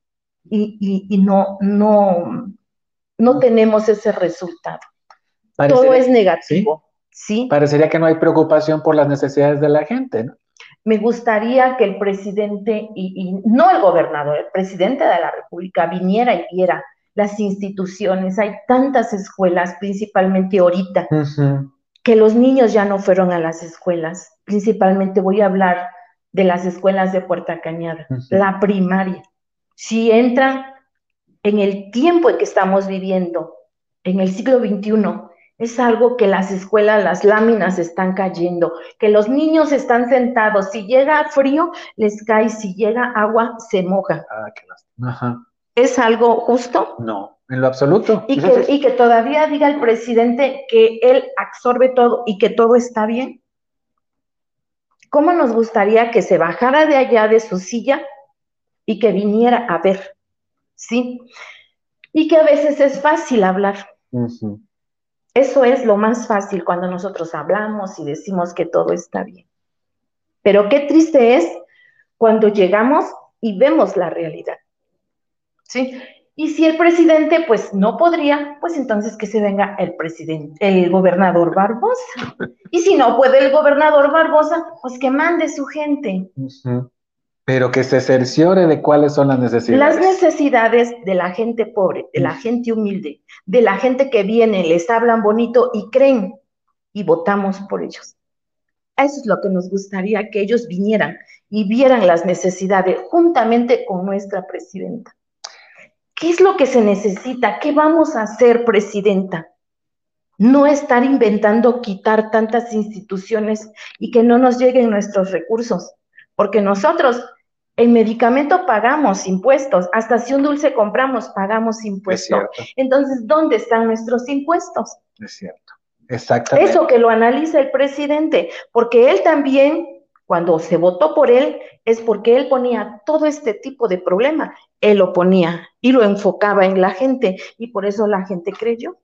y, y no, no, no tenemos ese resultado. Todo es negativo. ¿sí? Parecería que no hay preocupación por las necesidades de la gente, ¿no? Me gustaría que el presidente, y, no el gobernador, el presidente de la República viniera y viera las instituciones. Hay tantas escuelas, principalmente ahorita, que los niños ya no fueron a las escuelas. Principalmente voy a hablar de las escuelas de Puerta Cañada, la primaria. Si entran en el tiempo en que estamos viviendo, en el siglo XXI, es algo que las escuelas, las láminas están cayendo, que los niños están sentados, si llega frío, les cae, si llega agua, se moja. Ah, qué Ajá. ¿Es algo justo? No, en lo absoluto. Y que, y que todavía diga el presidente que él absorbe todo y que todo está bien. ¿Cómo nos gustaría que se bajara de allá de su silla y que viniera a ver? ¿Sí? Y que a veces es fácil hablar. Eso es lo más fácil cuando nosotros hablamos y decimos que todo está bien. Pero qué triste es cuando llegamos y vemos la realidad. ¿Sí? Y si el presidente pues no podría, pues entonces que se venga el presidente, el gobernador Barbosa. Y si no puede el gobernador Barbosa, pues que mande su gente pero que se cerciore de cuáles son las necesidades. Las necesidades de la gente pobre, de la gente humilde, de la gente que viene, les hablan bonito y creen y votamos por ellos. Eso es lo que nos gustaría que ellos vinieran y vieran las necesidades juntamente con nuestra presidenta. ¿Qué es lo que se necesita? ¿Qué vamos a hacer, presidenta? No estar inventando quitar tantas instituciones y que no nos lleguen nuestros recursos, porque nosotros en medicamento pagamos impuestos, hasta si un dulce compramos, pagamos impuestos. Entonces, ¿dónde están nuestros impuestos? Es cierto, exactamente. Eso que lo analiza el presidente, porque él también, cuando se votó por él, es porque él ponía todo este tipo de problema, él lo ponía y lo enfocaba en la gente, y por eso la gente creyó.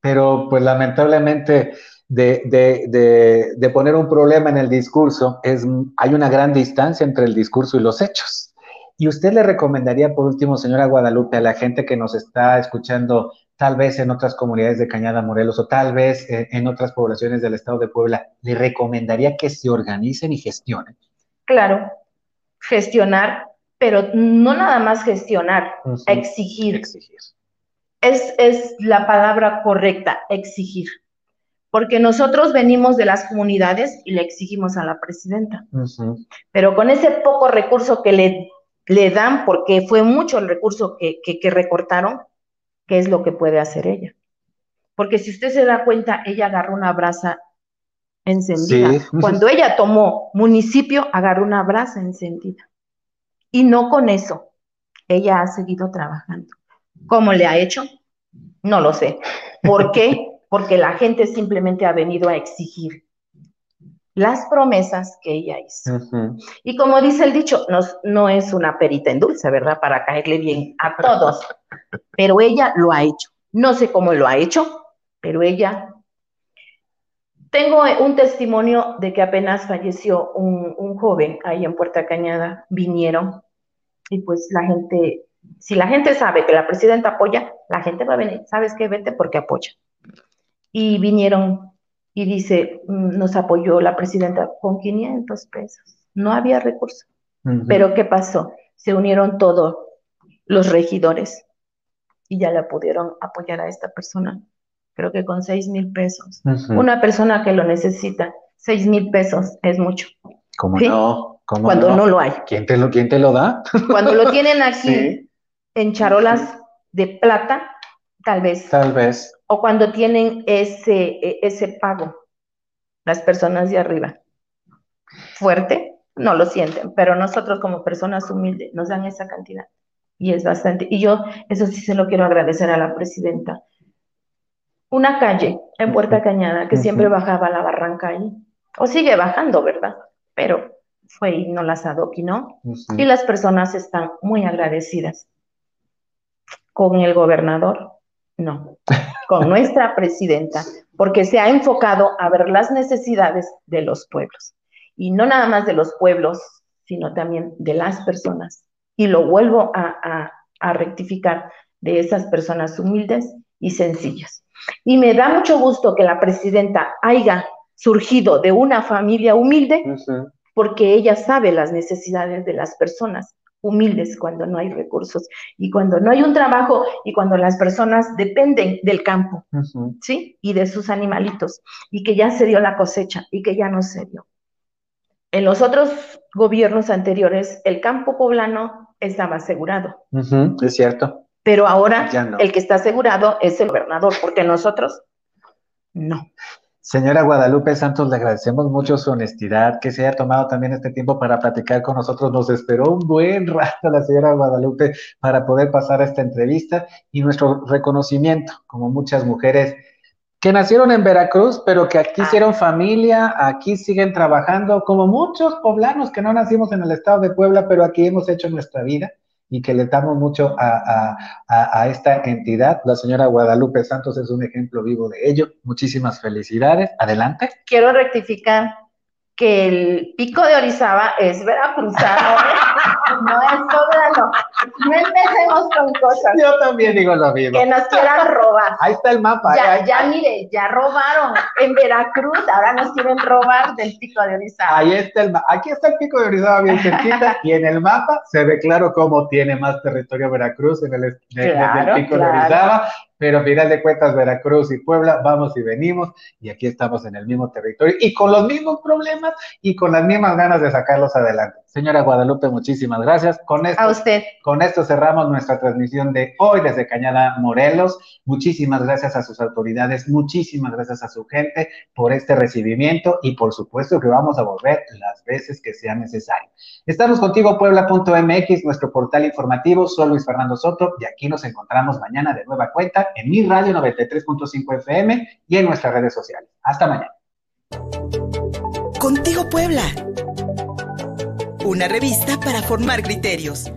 Pero, pues lamentablemente, de, de, poner un problema en el discurso, es, hay una gran distancia entre el discurso y los hechos. Y usted le recomendaría, por último, señora Guadalupe, a la gente que nos está escuchando, tal vez en otras comunidades de Cañada Morelos o tal vez eh, en otras poblaciones del estado de Puebla, ¿le recomendaría que se organicen y gestionen? Claro, gestionar, pero no nada más gestionar, exigir. Exigir. Es, es la palabra correcta, exigir porque nosotros venimos de las comunidades y le exigimos a la presidenta. Pero con ese poco recurso que le, le dan, porque fue mucho el recurso que, que, recortaron, ¿qué es lo que puede hacer ella? Porque si usted se da cuenta, ella agarró una brasa encendida. Cuando ella tomó municipio, agarró una brasa encendida. Y no con eso. ella ha seguido trabajando. ¿Cómo le ha hecho? No lo sé. ¿Por qué? Porque la gente simplemente ha venido a exigir las promesas que ella hizo. Y como dice el dicho, no, no es una perita en dulce, ¿verdad? Para caerle bien a todos, pero ella lo ha hecho. No sé cómo lo ha hecho, pero ella... Tengo un testimonio de que apenas falleció un, un joven ahí en Puerta Cañada, vinieron y pues la gente, si la gente sabe que la presidenta apoya, la gente va a venir, ¿sabes qué? Vete porque apoya. Y vinieron y dice, mm, nos apoyó la presidenta con 500 pesos. No había recursos. Pero ¿qué pasó? Se unieron todos los regidores y ya la pudieron apoyar a esta persona. Creo que con 6 mil pesos. Una persona que lo necesita, 6 mil pesos es mucho. ¿Cómo no? Cuando no? lo hay. ¿Quién te lo, quién te lo da? Cuando lo tienen aquí en charolas de plata, tal vez. Tal vez o cuando tienen ese, e, ese pago, las personas de arriba. Fuerte, no lo sienten, pero nosotros como personas humildes nos dan esa cantidad y es bastante. Y yo eso sí se lo quiero agradecer a la presidenta. Una calle en Puerta Cañada que siempre bajaba la barranca ahí, o sigue bajando, ¿verdad? Pero fue y no las adoquinó y las personas están muy agradecidas con el gobernador, no, con nuestra presidenta, porque se ha enfocado a ver las necesidades de los pueblos. Y no nada más de los pueblos, sino también de las personas. Y lo vuelvo a, rectificar de esas personas humildes y sencillas. Y me da mucho gusto que la presidenta haya surgido de una familia humilde, porque ella sabe las necesidades de las personas humildes cuando no hay recursos y cuando no hay un trabajo y cuando las personas dependen del campo, ¿sí? Y de sus animalitos y que ya se dio la cosecha y que ya no se dio. En los otros gobiernos anteriores, el campo poblano estaba asegurado. es cierto. Pero ahora el que está asegurado es el gobernador, porque nosotros no. Señora Guadalupe Santos, le agradecemos mucho su honestidad, que se haya tomado también este tiempo para platicar con nosotros. Nos esperó un buen rato la señora Guadalupe para poder pasar esta entrevista y nuestro reconocimiento, como muchas mujeres que nacieron en Veracruz, pero que aquí hicieron familia, aquí siguen trabajando, como muchos poblanos que no nacimos en el estado de Puebla, pero aquí hemos hecho nuestra vida y que le damos mucho a, esta entidad. La señora Guadalupe Santos es un ejemplo vivo de ello. Muchísimas felicidades. Adelante. Quiero rectificar que el pico de Orizaba es veracruzano, ¿eh? no es poblano. No empecemos con cosas. Yo también digo lo mismo. Que nos quieran robar. Ahí está el mapa. Ya, ya mire, ya robaron en Veracruz, ahora nos quieren robar del pico de Orizaba. Ahí está el Aquí está el pico de Orizaba bien cerquita y en el mapa se ve claro cómo tiene más territorio Veracruz en el, pico de Orizaba pero a final de cuentas Veracruz y Puebla vamos y venimos y aquí estamos en el mismo territorio y con los mismos problemas y con las mismas ganas de sacarlos adelante. Señora Guadalupe, muchísimas gracias. Con esto, a usted. Con esto cerramos nuestra transmisión de hoy desde Cañada Morelos. Muchísimas gracias a sus autoridades, muchísimas gracias a su gente por este recibimiento y por supuesto que vamos a volver las veces que sea necesario. Estamos contigo puebla.mx, nuestro portal informativo. Soy Luis Fernando Soto y aquí nos encontramos mañana de nueva cuenta en mi radio 93.5 FM y en nuestras redes sociales. Hasta mañana. Contigo Puebla. Una revista para formar criterios.